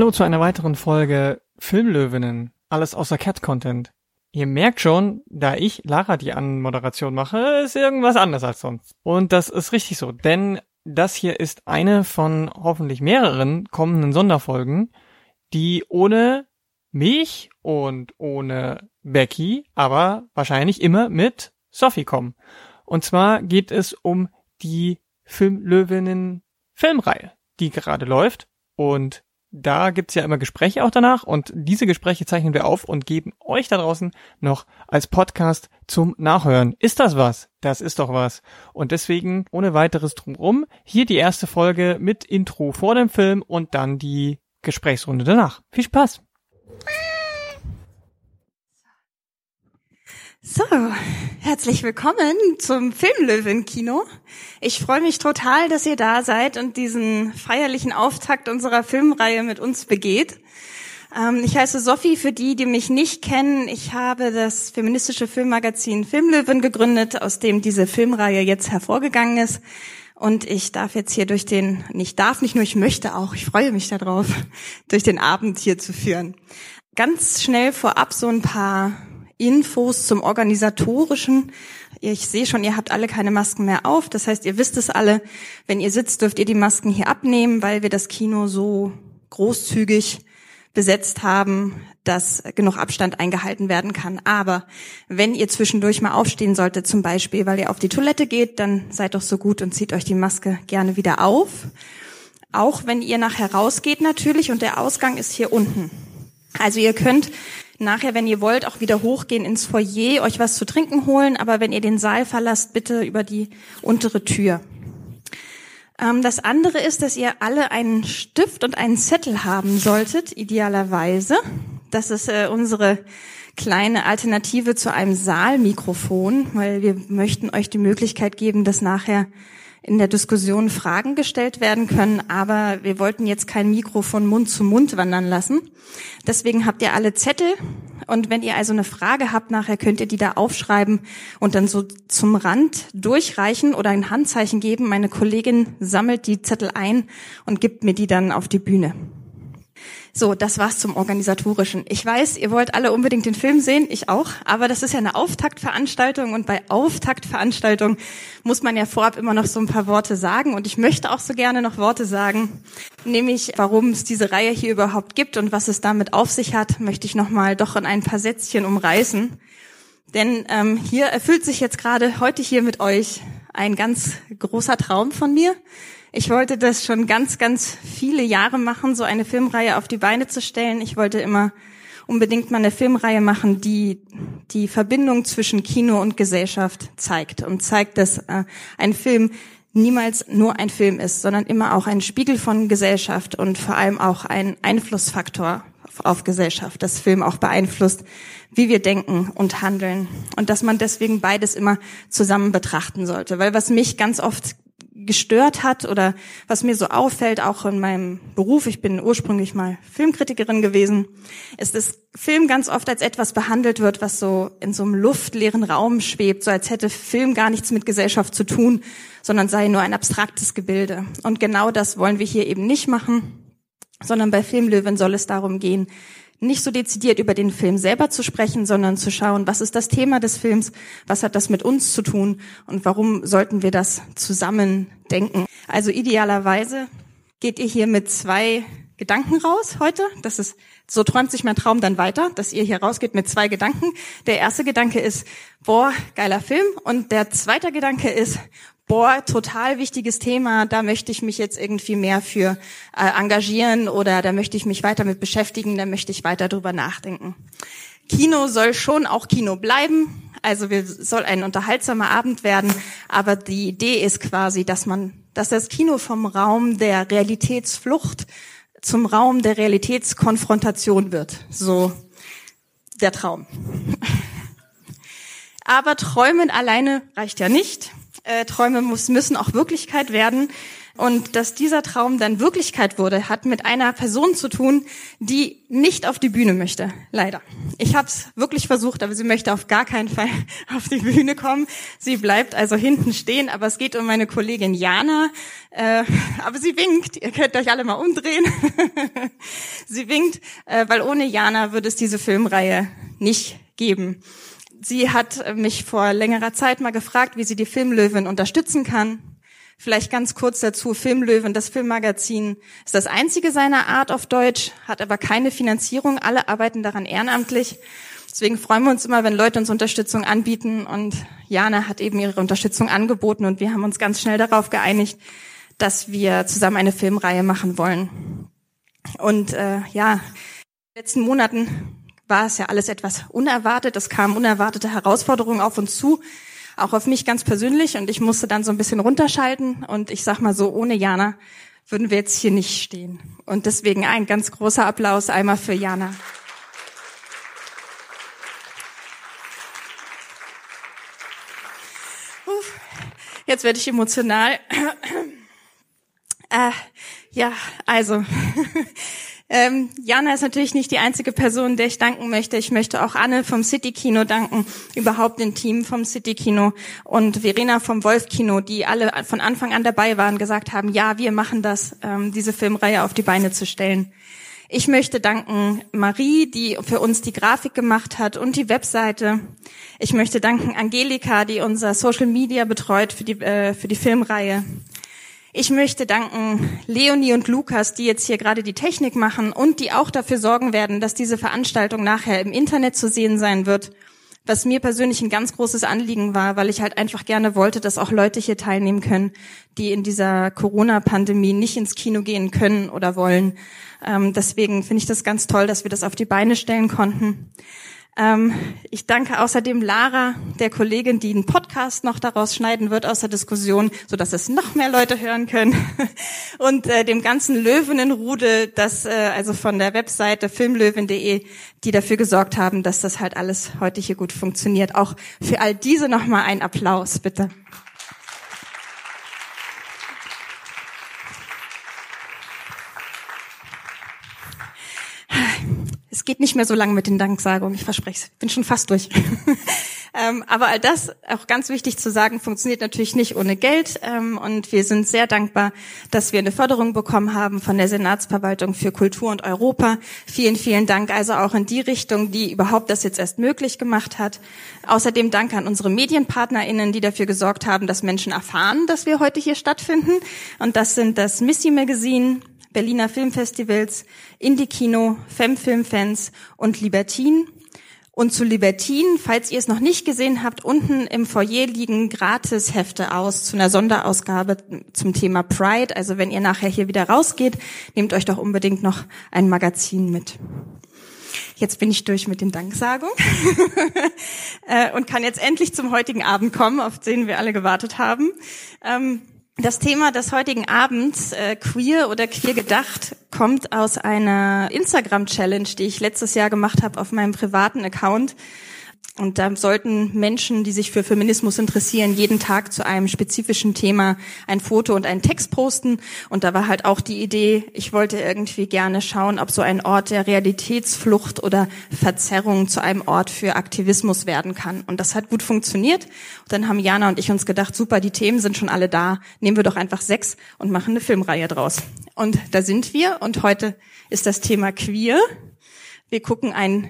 Hallo zu einer weiteren Folge Filmlöwinnen. Alles außer Cat-Content. Ihr merkt schon, da ich Lara die Anmoderation mache, ist irgendwas anders als sonst. Und das ist richtig so, denn das hier ist eine von hoffentlich mehreren kommenden Sonderfolgen, die ohne mich und ohne Becky, aber wahrscheinlich immer mit Sophie kommen. Und zwar geht es um die Filmlöwinnen Filmreihe, die gerade läuft. Und da gibt's ja immer Gespräche auch danach und diese Gespräche zeichnen wir auf und geben euch da draußen noch als Podcast zum Nachhören. Ist das was? Das ist doch was. Und deswegen ohne weiteres drumrum hier die erste Folge mit Intro vor dem Film und dann die Gesprächsrunde danach. Viel Spaß! So, herzlich willkommen zum Filmlöwen-Kino. Ich freue mich total, dass ihr da seid und diesen feierlichen Auftakt unserer Filmreihe mit uns begeht. Ähm, ich heiße Sophie, für die, die mich nicht kennen. Ich habe das feministische Filmmagazin Filmlöwen gegründet, aus dem diese Filmreihe jetzt hervorgegangen ist. Und ich darf jetzt hier durch den, nicht darf nicht nur, ich möchte auch, ich freue mich darauf, durch den Abend hier zu führen. Ganz schnell vorab so ein paar Infos zum organisatorischen. Ich sehe schon, ihr habt alle keine Masken mehr auf. Das heißt, ihr wisst es alle. Wenn ihr sitzt, dürft ihr die Masken hier abnehmen, weil wir das Kino so großzügig besetzt haben, dass genug Abstand eingehalten werden kann. Aber wenn ihr zwischendurch mal aufstehen solltet, zum Beispiel, weil ihr auf die Toilette geht, dann seid doch so gut und zieht euch die Maske gerne wieder auf. Auch wenn ihr nachher rausgeht natürlich und der Ausgang ist hier unten. Also ihr könnt nachher, wenn ihr wollt, auch wieder hochgehen ins Foyer, euch was zu trinken holen, aber wenn ihr den Saal verlasst, bitte über die untere Tür. Ähm, das andere ist, dass ihr alle einen Stift und einen Zettel haben solltet, idealerweise. Das ist äh, unsere kleine Alternative zu einem Saalmikrofon, weil wir möchten euch die Möglichkeit geben, dass nachher in der Diskussion Fragen gestellt werden können, aber wir wollten jetzt kein Mikro von Mund zu Mund wandern lassen. Deswegen habt ihr alle Zettel und wenn ihr also eine Frage habt nachher, könnt ihr die da aufschreiben und dann so zum Rand durchreichen oder ein Handzeichen geben. Meine Kollegin sammelt die Zettel ein und gibt mir die dann auf die Bühne. So, das war's zum Organisatorischen. Ich weiß, ihr wollt alle unbedingt den Film sehen, ich auch, aber das ist ja eine Auftaktveranstaltung und bei Auftaktveranstaltung muss man ja vorab immer noch so ein paar Worte sagen und ich möchte auch so gerne noch Worte sagen, nämlich warum es diese Reihe hier überhaupt gibt und was es damit auf sich hat, möchte ich nochmal doch in ein paar Sätzchen umreißen. Denn ähm, hier erfüllt sich jetzt gerade heute hier mit euch ein ganz großer Traum von mir. Ich wollte das schon ganz, ganz viele Jahre machen, so eine Filmreihe auf die Beine zu stellen. Ich wollte immer unbedingt mal eine Filmreihe machen, die die Verbindung zwischen Kino und Gesellschaft zeigt und zeigt, dass äh, ein Film niemals nur ein Film ist, sondern immer auch ein Spiegel von Gesellschaft und vor allem auch ein Einflussfaktor auf Gesellschaft, das Film auch beeinflusst, wie wir denken und handeln und dass man deswegen beides immer zusammen betrachten sollte. Weil was mich ganz oft gestört hat oder was mir so auffällt, auch in meinem Beruf, ich bin ursprünglich mal Filmkritikerin gewesen, ist, dass Film ganz oft als etwas behandelt wird, was so in so einem luftleeren Raum schwebt, so als hätte Film gar nichts mit Gesellschaft zu tun, sondern sei nur ein abstraktes Gebilde. Und genau das wollen wir hier eben nicht machen, sondern bei Filmlöwen soll es darum gehen, nicht so dezidiert über den Film selber zu sprechen, sondern zu schauen, was ist das Thema des Films, was hat das mit uns zu tun und warum sollten wir das zusammen denken. Also idealerweise geht ihr hier mit zwei Gedanken raus heute. Das ist, so träumt sich mein Traum dann weiter, dass ihr hier rausgeht mit zwei Gedanken. Der erste Gedanke ist, boah, geiler Film. Und der zweite Gedanke ist, boah, total wichtiges Thema, da möchte ich mich jetzt irgendwie mehr für äh, engagieren oder da möchte ich mich weiter mit beschäftigen, da möchte ich weiter drüber nachdenken. Kino soll schon auch Kino bleiben, also wir soll ein unterhaltsamer Abend werden, aber die Idee ist quasi, dass man, dass das Kino vom Raum der Realitätsflucht zum Raum der Realitätskonfrontation wird. So der Traum. Aber träumen alleine reicht ja nicht äh, Träume muss, müssen auch Wirklichkeit werden. Und dass dieser Traum dann Wirklichkeit wurde, hat mit einer Person zu tun, die nicht auf die Bühne möchte. Leider. Ich habe es wirklich versucht, aber sie möchte auf gar keinen Fall auf die Bühne kommen. Sie bleibt also hinten stehen, aber es geht um meine Kollegin Jana. Äh, aber sie winkt. Ihr könnt euch alle mal umdrehen. sie winkt, äh, weil ohne Jana würde es diese Filmreihe nicht geben. Sie hat mich vor längerer Zeit mal gefragt, wie sie die Filmlöwen unterstützen kann. Vielleicht ganz kurz dazu, Filmlöwen, das Filmmagazin ist das einzige seiner Art auf Deutsch, hat aber keine Finanzierung, alle arbeiten daran ehrenamtlich. Deswegen freuen wir uns immer, wenn Leute uns Unterstützung anbieten und Jana hat eben ihre Unterstützung angeboten und wir haben uns ganz schnell darauf geeinigt, dass wir zusammen eine Filmreihe machen wollen. Und äh, ja, in den letzten Monaten war es ja alles etwas unerwartet. Es kamen unerwartete Herausforderungen auf uns zu auch auf mich ganz persönlich und ich musste dann so ein bisschen runterschalten und ich sag mal so, ohne Jana würden wir jetzt hier nicht stehen. Und deswegen ein ganz großer Applaus einmal für Jana. Jetzt werde ich emotional. Äh, ja, also Ähm, Jana ist natürlich nicht die einzige Person, der ich danken möchte. Ich möchte auch Anne vom City Kino danken, überhaupt dem Team vom City Kino und Verena vom Wolf Kino, die alle von Anfang an dabei waren, gesagt haben, ja, wir machen das, ähm, diese Filmreihe auf die Beine zu stellen. Ich möchte danken Marie, die für uns die Grafik gemacht hat und die Webseite. Ich möchte danken Angelika, die unser Social Media betreut für die, äh, für die Filmreihe. Ich möchte danken Leonie und Lukas, die jetzt hier gerade die Technik machen und die auch dafür sorgen werden, dass diese Veranstaltung nachher im Internet zu sehen sein wird. Was mir persönlich ein ganz großes Anliegen war, weil ich halt einfach gerne wollte, dass auch Leute hier teilnehmen können, die in dieser Corona-Pandemie nicht ins Kino gehen können oder wollen. Ähm, deswegen finde ich das ganz toll, dass wir das auf die Beine stellen konnten. Ähm, ich danke außerdem Lara, der Kollegin, die einen Podcast noch daraus schneiden wird aus der Diskussion, so dass es noch mehr Leute hören können. Und äh, dem ganzen Löwenenrude, das äh, also von der Webseite filmlöwen.de, die dafür gesorgt haben, dass das halt alles heute hier gut funktioniert. Auch für all diese nochmal ein Applaus, bitte. Es geht nicht mehr so lange mit den Danksagungen, ich verspreche es. Bin schon fast durch. ähm, aber all das, auch ganz wichtig zu sagen, funktioniert natürlich nicht ohne Geld. Ähm, und wir sind sehr dankbar, dass wir eine Förderung bekommen haben von der Senatsverwaltung für Kultur und Europa. Vielen, vielen Dank also auch in die Richtung, die überhaupt das jetzt erst möglich gemacht hat. Außerdem Dank an unsere MedienpartnerInnen, die dafür gesorgt haben, dass Menschen erfahren, dass wir heute hier stattfinden. Und das sind das Missy Magazine, Berliner Filmfestivals, Indie-Kino, Femfilmfans und Libertin. Und zu Libertin, falls ihr es noch nicht gesehen habt, unten im Foyer liegen Gratishefte aus zu einer Sonderausgabe zum Thema Pride. Also wenn ihr nachher hier wieder rausgeht, nehmt euch doch unbedingt noch ein Magazin mit. Jetzt bin ich durch mit den Danksagungen äh, und kann jetzt endlich zum heutigen Abend kommen, auf den wir alle gewartet haben. Das Thema des heutigen Abends, äh, queer oder queer gedacht, kommt aus einer Instagram-Challenge, die ich letztes Jahr gemacht habe auf meinem privaten Account. Und da sollten Menschen, die sich für Feminismus interessieren, jeden Tag zu einem spezifischen Thema ein Foto und einen Text posten. Und da war halt auch die Idee, ich wollte irgendwie gerne schauen, ob so ein Ort der Realitätsflucht oder Verzerrung zu einem Ort für Aktivismus werden kann. Und das hat gut funktioniert. Und dann haben Jana und ich uns gedacht, super, die Themen sind schon alle da. Nehmen wir doch einfach sechs und machen eine Filmreihe draus. Und da sind wir. Und heute ist das Thema queer. Wir gucken einen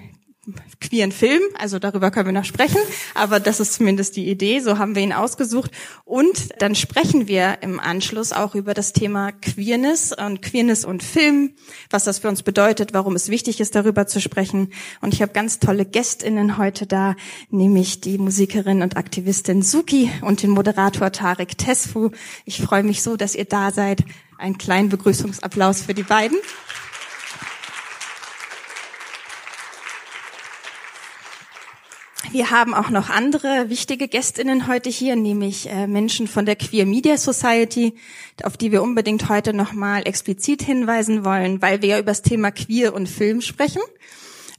queeren Film, also darüber können wir noch sprechen, aber das ist zumindest die Idee, so haben wir ihn ausgesucht. Und dann sprechen wir im Anschluss auch über das Thema Queerness und Queerness und Film, was das für uns bedeutet, warum es wichtig ist, darüber zu sprechen. Und ich habe ganz tolle Gästinnen heute da, nämlich die Musikerin und Aktivistin Suki und den Moderator Tarek Tesfu. Ich freue mich so, dass ihr da seid. Einen kleinen Begrüßungsapplaus für die beiden. Wir haben auch noch andere wichtige Gästinnen heute hier, nämlich äh, Menschen von der Queer Media Society, auf die wir unbedingt heute nochmal explizit hinweisen wollen, weil wir ja über das Thema Queer und Film sprechen.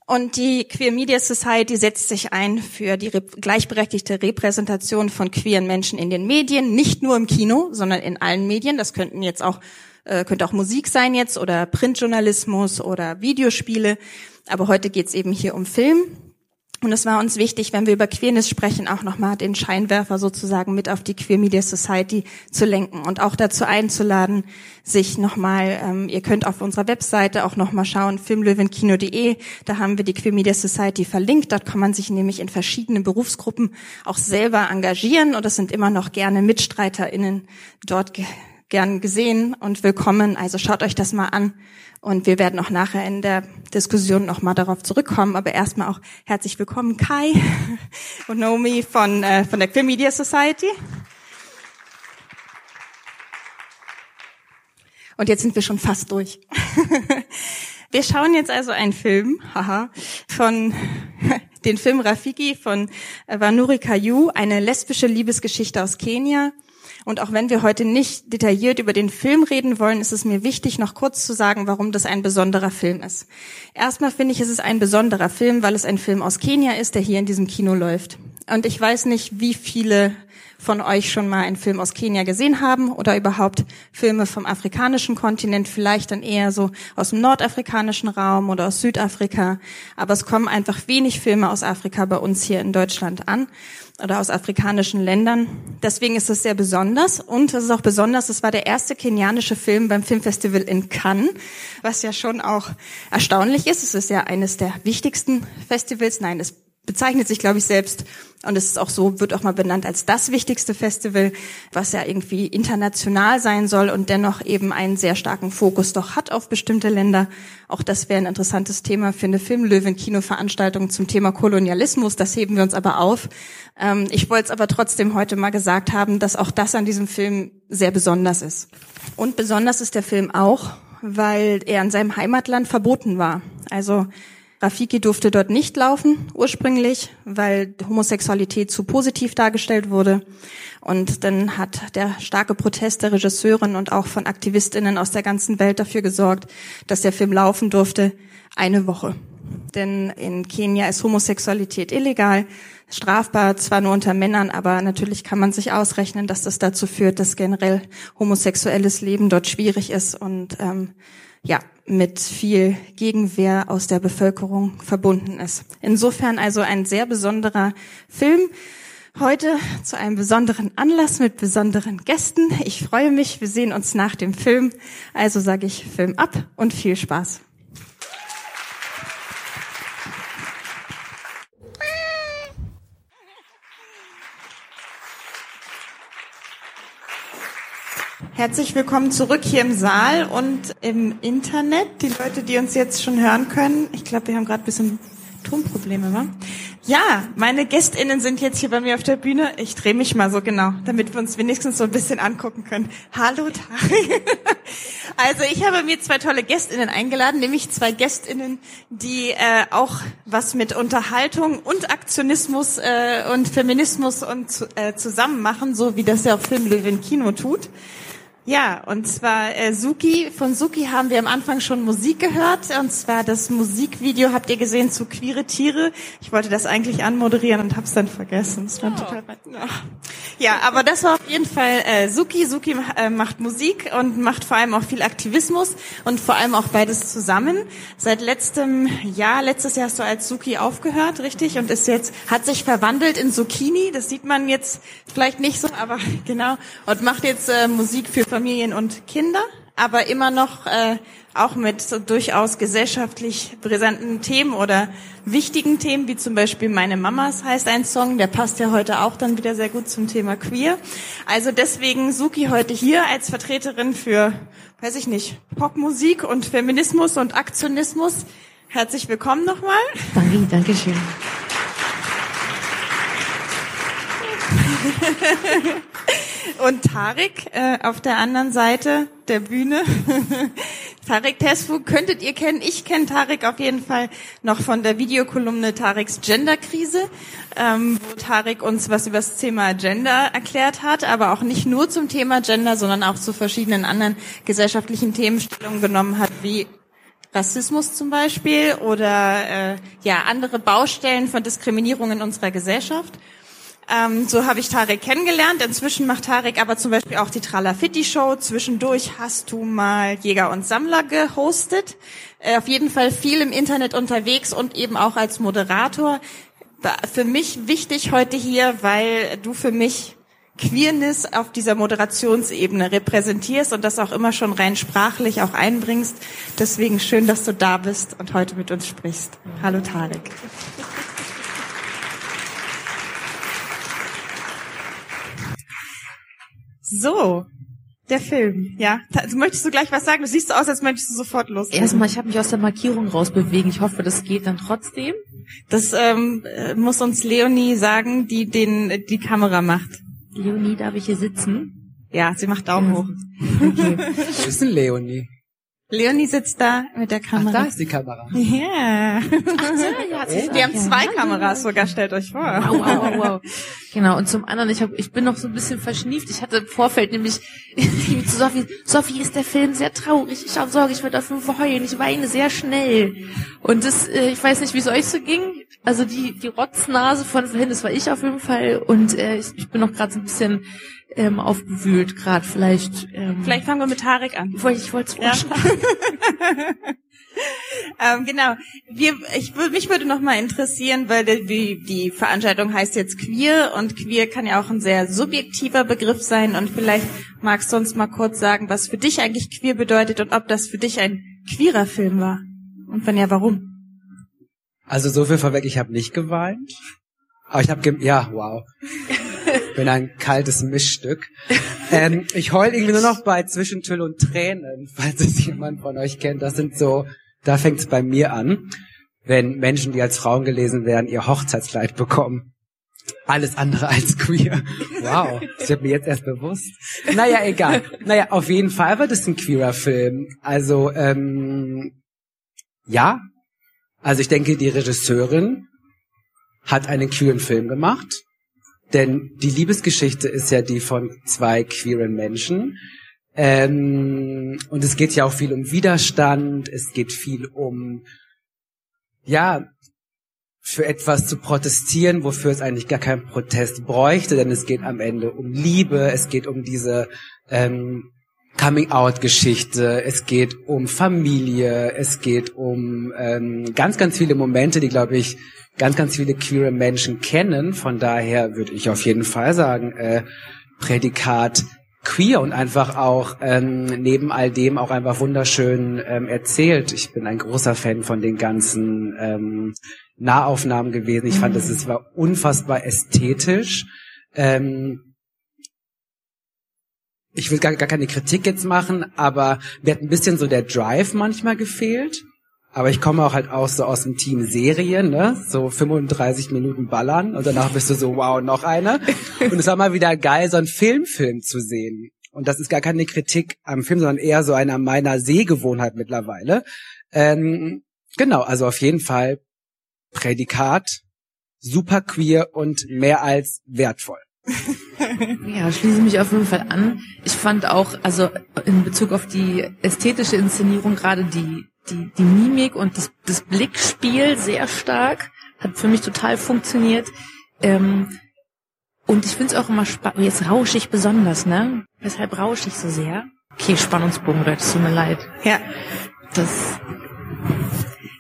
Und die Queer Media Society setzt sich ein für die gleichberechtigte Repräsentation von queeren Menschen in den Medien, nicht nur im Kino, sondern in allen Medien. Das könnten jetzt auch äh, könnte auch Musik sein jetzt oder Printjournalismus oder Videospiele. Aber heute geht's eben hier um Film. Und es war uns wichtig, wenn wir über Queerness sprechen, auch nochmal den Scheinwerfer sozusagen mit auf die Queer Media Society zu lenken und auch dazu einzuladen, sich nochmal, ähm, ihr könnt auf unserer Webseite auch nochmal schauen, filmlöwenkino.de, da haben wir die Queer Media Society verlinkt, dort kann man sich nämlich in verschiedenen Berufsgruppen auch selber engagieren. Und es sind immer noch gerne MitstreiterInnen dort gern gesehen und willkommen. Also schaut euch das mal an. Und wir werden auch nachher in der Diskussion nochmal darauf zurückkommen. Aber erstmal auch herzlich willkommen Kai und Naomi von, äh, von der Queer Media Society. Und jetzt sind wir schon fast durch. wir schauen jetzt also einen Film, haha, von den Film Rafiki von Vanuri Kayu, eine lesbische Liebesgeschichte aus Kenia. Und auch wenn wir heute nicht detailliert über den Film reden wollen, ist es mir wichtig, noch kurz zu sagen, warum das ein besonderer Film ist. Erstmal finde ich, es ist ein besonderer Film, weil es ein Film aus Kenia ist, der hier in diesem Kino läuft. Und ich weiß nicht, wie viele von euch schon mal einen Film aus Kenia gesehen haben oder überhaupt Filme vom afrikanischen Kontinent, vielleicht dann eher so aus dem nordafrikanischen Raum oder aus Südafrika. Aber es kommen einfach wenig Filme aus Afrika bei uns hier in Deutschland an oder aus afrikanischen Ländern. Deswegen ist es sehr besonders und es ist auch besonders, es war der erste kenianische Film beim Filmfestival in Cannes, was ja schon auch erstaunlich ist. Es ist ja eines der wichtigsten Festivals. Nein, es bezeichnet sich, glaube ich, selbst und es ist auch so, wird auch mal benannt als das wichtigste Festival, was ja irgendwie international sein soll und dennoch eben einen sehr starken Fokus doch hat auf bestimmte Länder. Auch das wäre ein interessantes Thema für eine Filmlöwen-Kino-Veranstaltung zum Thema Kolonialismus. Das heben wir uns aber auf. Ähm, ich wollte es aber trotzdem heute mal gesagt haben, dass auch das an diesem Film sehr besonders ist. Und besonders ist der Film auch, weil er in seinem Heimatland verboten war. Also Rafiki durfte dort nicht laufen ursprünglich, weil Homosexualität zu positiv dargestellt wurde. Und dann hat der starke Protest der Regisseurin und auch von Aktivistinnen aus der ganzen Welt dafür gesorgt, dass der Film laufen durfte eine Woche. Denn in Kenia ist Homosexualität illegal, strafbar, zwar nur unter Männern, aber natürlich kann man sich ausrechnen, dass das dazu führt, dass generell homosexuelles Leben dort schwierig ist und ähm, ja, mit viel Gegenwehr aus der Bevölkerung verbunden ist. Insofern also ein sehr besonderer Film. Heute zu einem besonderen Anlass mit besonderen Gästen. Ich freue mich, wir sehen uns nach dem Film. Also sage ich Film ab und viel Spaß. Herzlich willkommen zurück hier im Saal und im Internet. Die Leute, die uns jetzt schon hören können. Ich glaube, wir haben gerade ein bisschen Tonprobleme, wa? Ja, meine GästInnen sind jetzt hier bei mir auf der Bühne. Ich drehe mich mal so genau, damit wir uns wenigstens so ein bisschen angucken können. Hallo, Tari. Also ich habe mir zwei tolle GästInnen eingeladen, nämlich zwei GästInnen, die äh, auch was mit Unterhaltung und Aktionismus äh, und Feminismus und äh, zusammen machen, so wie das ja auch Filmlöwen Kino tut. Ja, und zwar äh, Suki. Von Suki haben wir am Anfang schon Musik gehört. Und zwar das Musikvideo habt ihr gesehen zu Queere Tiere. Ich wollte das eigentlich anmoderieren und hab's dann vergessen. Das war oh. total Ja, aber das war auf jeden Fall äh, Suki. Suki äh, macht Musik und macht vor allem auch viel Aktivismus und vor allem auch beides zusammen. Seit letztem Jahr, letztes Jahr hast du als Suki aufgehört, richtig? Und ist jetzt, hat sich verwandelt in Zucchini. Das sieht man jetzt vielleicht nicht so, aber genau. Und macht jetzt äh, Musik für Familien und Kinder, aber immer noch äh, auch mit so durchaus gesellschaftlich brisanten Themen oder wichtigen Themen, wie zum Beispiel Meine Mamas heißt ein Song, der passt ja heute auch dann wieder sehr gut zum Thema Queer. Also deswegen Suki heute hier als Vertreterin für, weiß ich nicht, Popmusik und Feminismus und Aktionismus. Herzlich willkommen nochmal. Danke, danke schön. Und Tarek äh, auf der anderen Seite der Bühne. Tarek Tesfu könntet ihr kennen. Ich kenne Tarek auf jeden Fall noch von der Videokolumne Tareks Genderkrise, ähm, wo Tarek uns was über das Thema Gender erklärt hat, aber auch nicht nur zum Thema Gender, sondern auch zu verschiedenen anderen gesellschaftlichen Themenstellungen genommen hat, wie Rassismus zum Beispiel oder äh, ja andere Baustellen von Diskriminierung in unserer Gesellschaft. Ähm, so habe ich Tarek kennengelernt. Inzwischen macht Tarek aber zum Beispiel auch die Tralafitti Show. Zwischendurch hast du mal Jäger und Sammler gehostet. Äh, auf jeden Fall viel im Internet unterwegs und eben auch als Moderator. Für mich wichtig heute hier, weil du für mich Queerness auf dieser Moderationsebene repräsentierst und das auch immer schon rein sprachlich auch einbringst. Deswegen schön, dass du da bist und heute mit uns sprichst. Hallo Tarek. So, der Film, ja. Also möchtest du gleich was sagen? Du siehst so aus, als möchtest du sofort los. Erstmal, ich habe mich aus der Markierung rausbewegen. Ich hoffe, das geht dann trotzdem. Das ähm, muss uns Leonie sagen, die den die Kamera macht. Leonie, darf ich hier sitzen? Ja, sie macht Daumen hoch. Okay. Wo ist denn Leonie? Leonie sitzt da mit der Kamera. Ach, da ist die Kamera. Ja. Ach, ja, oh, Wir haben zwei Kameras sogar, stellt euch vor. Wow, wow, wow, wow. Genau, und zum anderen, ich, hab, ich bin noch so ein bisschen verschnieft. Ich hatte im Vorfeld nämlich zu Sophie, Sophie, ist der Film sehr traurig. Ich habe Sorge, ich werde auf jeden Fall heulen. Ich weine sehr schnell. Und das, äh, ich weiß nicht, wie es euch so ging. Also die, die Rotznase von vorhin, das war ich auf jeden Fall. Und äh, ich, ich bin noch gerade so ein bisschen ähm, aufgewühlt gerade. Vielleicht. Ähm, Vielleicht fangen wir mit Tarek an. Ich wollte ich wollte ja. ähm, genau. Wir, ich, mich würde noch mal interessieren, weil die, die Veranstaltung heißt jetzt queer und queer kann ja auch ein sehr subjektiver Begriff sein und vielleicht magst du uns mal kurz sagen, was für dich eigentlich queer bedeutet und ob das für dich ein queerer Film war und wenn ja, warum? Also so viel vorweg, ich habe nicht geweint. Aber ich habe, ja, wow. Bin ein kaltes Mischstück. Ähm, ich heul irgendwie nur noch bei Zwischentüll und Tränen, falls es jemand von euch kennt. Das sind so, da fängt es bei mir an, wenn Menschen, die als Frauen gelesen werden, ihr Hochzeitskleid bekommen. Alles andere als queer. Wow, das wird mir jetzt erst bewusst. Naja, egal. Naja, auf jeden Fall war das ein queerer Film. Also, ähm, ja. Also ich denke, die Regisseurin hat einen queeren Film gemacht. Denn die Liebesgeschichte ist ja die von zwei queeren Menschen. Ähm, und es geht ja auch viel um Widerstand, es geht viel um, ja, für etwas zu protestieren, wofür es eigentlich gar keinen Protest bräuchte, denn es geht am Ende um Liebe, es geht um diese ähm, Coming-out-Geschichte, es geht um Familie, es geht um ähm, ganz, ganz viele Momente, die, glaube ich, ganz, ganz viele queere Menschen kennen. Von daher würde ich auf jeden Fall sagen, äh, Prädikat queer und einfach auch ähm, neben all dem auch einfach wunderschön ähm, erzählt. Ich bin ein großer Fan von den ganzen ähm, Nahaufnahmen gewesen. Ich fand, mhm. es war unfassbar ästhetisch. Ähm, ich will gar, gar keine Kritik jetzt machen, aber mir hat ein bisschen so der Drive manchmal gefehlt. Aber ich komme auch halt auch so aus dem Team Serien, ne? So 35 Minuten ballern und danach bist du so, wow, noch eine. Und es war mal wieder geil, so einen Filmfilm zu sehen. Und das ist gar keine Kritik am Film, sondern eher so einer meiner Sehgewohnheit mittlerweile. Ähm, genau, also auf jeden Fall Prädikat, super queer und mehr als wertvoll. Ja, schließe mich auf jeden Fall an. Ich fand auch, also in Bezug auf die ästhetische Inszenierung gerade die die, die Mimik und das, das Blickspiel sehr stark. Hat für mich total funktioniert. Ähm, und ich finde es auch immer spannend. Jetzt rausche ich besonders, ne? Weshalb rausche ich so sehr? Okay, Spannungsbogen, Leute, tut mir leid. Ja. Das.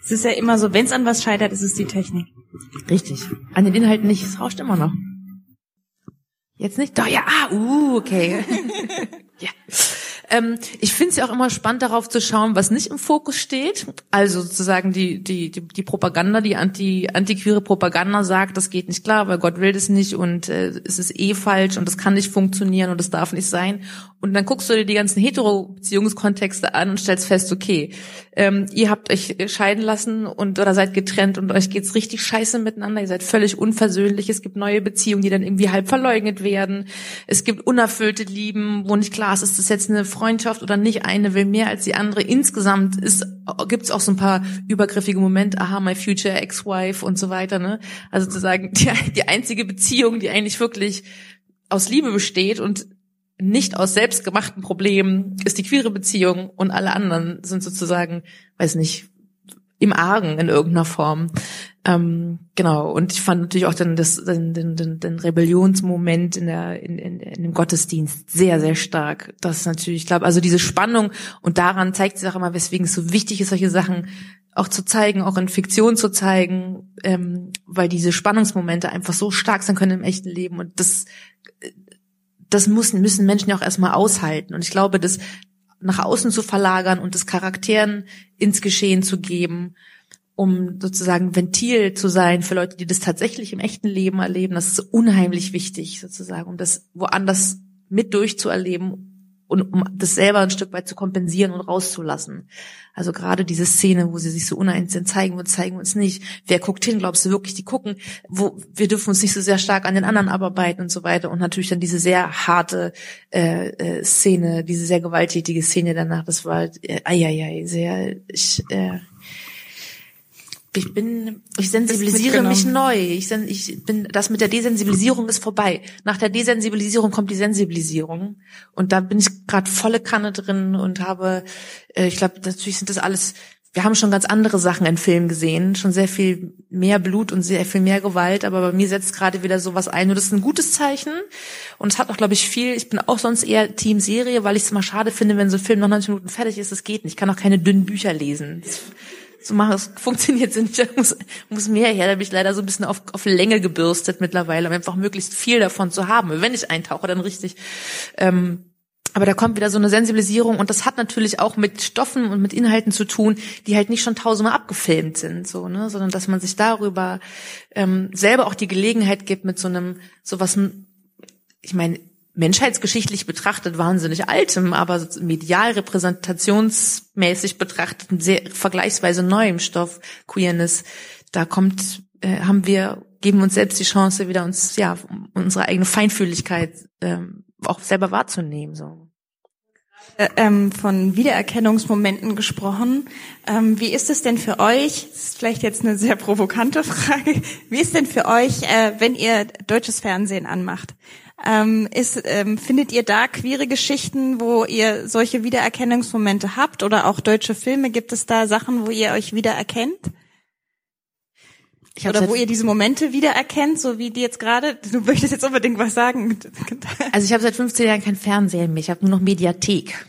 Es ist ja immer so, wenn es an was scheitert, ist es die Technik. Richtig. An den Inhalten nicht. Es rauscht immer noch. Jetzt nicht? Doch, ja, ah, uh, okay. ja. Ähm, ich finde es ja auch immer spannend, darauf zu schauen, was nicht im Fokus steht. Also sozusagen die, die, die, die Propaganda, die anti, antiqueere Propaganda sagt, das geht nicht klar, weil Gott will das nicht und äh, es ist eh falsch und das kann nicht funktionieren und das darf nicht sein. Und dann guckst du dir die ganzen Hetero-Beziehungskontexte an und stellst fest, okay, ähm, ihr habt euch scheiden lassen und oder seid getrennt und euch geht's richtig scheiße miteinander, ihr seid völlig unversöhnlich, es gibt neue Beziehungen, die dann irgendwie halb verleugnet werden, es gibt unerfüllte Lieben, wo nicht klar ist, ist das jetzt eine Freundschaft oder nicht, eine will mehr als die andere. Insgesamt ist gibt's auch so ein paar übergriffige Momente, aha, my future ex-wife und so weiter, ne? Also zu sagen, die, die einzige Beziehung, die eigentlich wirklich aus Liebe besteht und nicht aus selbstgemachten Problemen ist die queere Beziehung und alle anderen sind sozusagen, weiß nicht, im Argen in irgendeiner Form. Ähm, genau. Und ich fand natürlich auch dann das, den, den, den, den Rebellionsmoment in der, in, in, in dem Gottesdienst sehr, sehr stark. Das ist natürlich, ich glaube, also diese Spannung und daran zeigt sich auch immer, weswegen es so wichtig ist, solche Sachen auch zu zeigen, auch in Fiktion zu zeigen, ähm, weil diese Spannungsmomente einfach so stark sein können im echten Leben und das, das müssen, müssen Menschen ja auch erstmal aushalten. Und ich glaube, das nach außen zu verlagern und das Charakteren ins Geschehen zu geben, um sozusagen Ventil zu sein für Leute, die das tatsächlich im echten Leben erleben. Das ist unheimlich wichtig sozusagen, um das woanders mit durchzuerleben und um das selber ein Stück weit zu kompensieren und rauszulassen. Also gerade diese Szene, wo sie sich so uneins sind, zeigen wir uns, zeigen wir uns nicht. Wer guckt hin? Glaubst du wirklich, die gucken? Wo wir dürfen uns nicht so sehr stark an den anderen abarbeiten und so weiter. Und natürlich dann diese sehr harte äh, äh, Szene, diese sehr gewalttätige Szene danach. Das war äh, ai, ai, ai, sehr. Ich, äh, ich bin, ich sensibilisiere mich neu. Ich, ich bin, das mit der Desensibilisierung ist vorbei. Nach der Desensibilisierung kommt die Sensibilisierung. Und da bin ich gerade volle Kanne drin und habe, äh, ich glaube, natürlich sind das alles, wir haben schon ganz andere Sachen in Filmen gesehen, schon sehr viel mehr Blut und sehr viel mehr Gewalt, aber bei mir setzt gerade wieder sowas ein und das ist ein gutes Zeichen und es hat auch, glaube ich, viel, ich bin auch sonst eher Team Serie, weil ich es mal schade finde, wenn so ein Film noch 90 Minuten fertig ist, das geht nicht, ich kann auch keine dünnen Bücher lesen. Das, so machen. Es funktioniert nicht. Muss, muss mehr her. Da bin ich leider so ein bisschen auf, auf Länge gebürstet mittlerweile, um einfach möglichst viel davon zu haben. Wenn ich eintauche, dann richtig. Ähm, aber da kommt wieder so eine Sensibilisierung und das hat natürlich auch mit Stoffen und mit Inhalten zu tun, die halt nicht schon tausendmal abgefilmt sind, so, ne, sondern dass man sich darüber ähm, selber auch die Gelegenheit gibt, mit so einem, so was, ich meine, menschheitsgeschichtlich betrachtet wahnsinnig altem, aber medial repräsentationsmäßig betrachtet sehr vergleichsweise neuem Stoff Queerness. Da kommt, äh, haben wir, geben uns selbst die Chance, wieder uns, ja, unsere eigene Feinfühligkeit ähm, auch selber wahrzunehmen. So. Äh, ähm, von Wiedererkennungsmomenten gesprochen. Ähm, wie ist es denn für euch? Das ist vielleicht jetzt eine sehr provokante Frage. Wie ist denn für euch, äh, wenn ihr deutsches Fernsehen anmacht? Ähm, ist, ähm, findet ihr da queere Geschichten, wo ihr solche Wiedererkennungsmomente habt oder auch deutsche Filme? Gibt es da Sachen, wo ihr euch wiedererkennt? Oder wo ihr diese Momente wiedererkennt, so wie die jetzt gerade? Du möchtest jetzt unbedingt was sagen. Also ich habe seit 15 Jahren kein Fernsehen mehr. Ich habe nur noch Mediathek.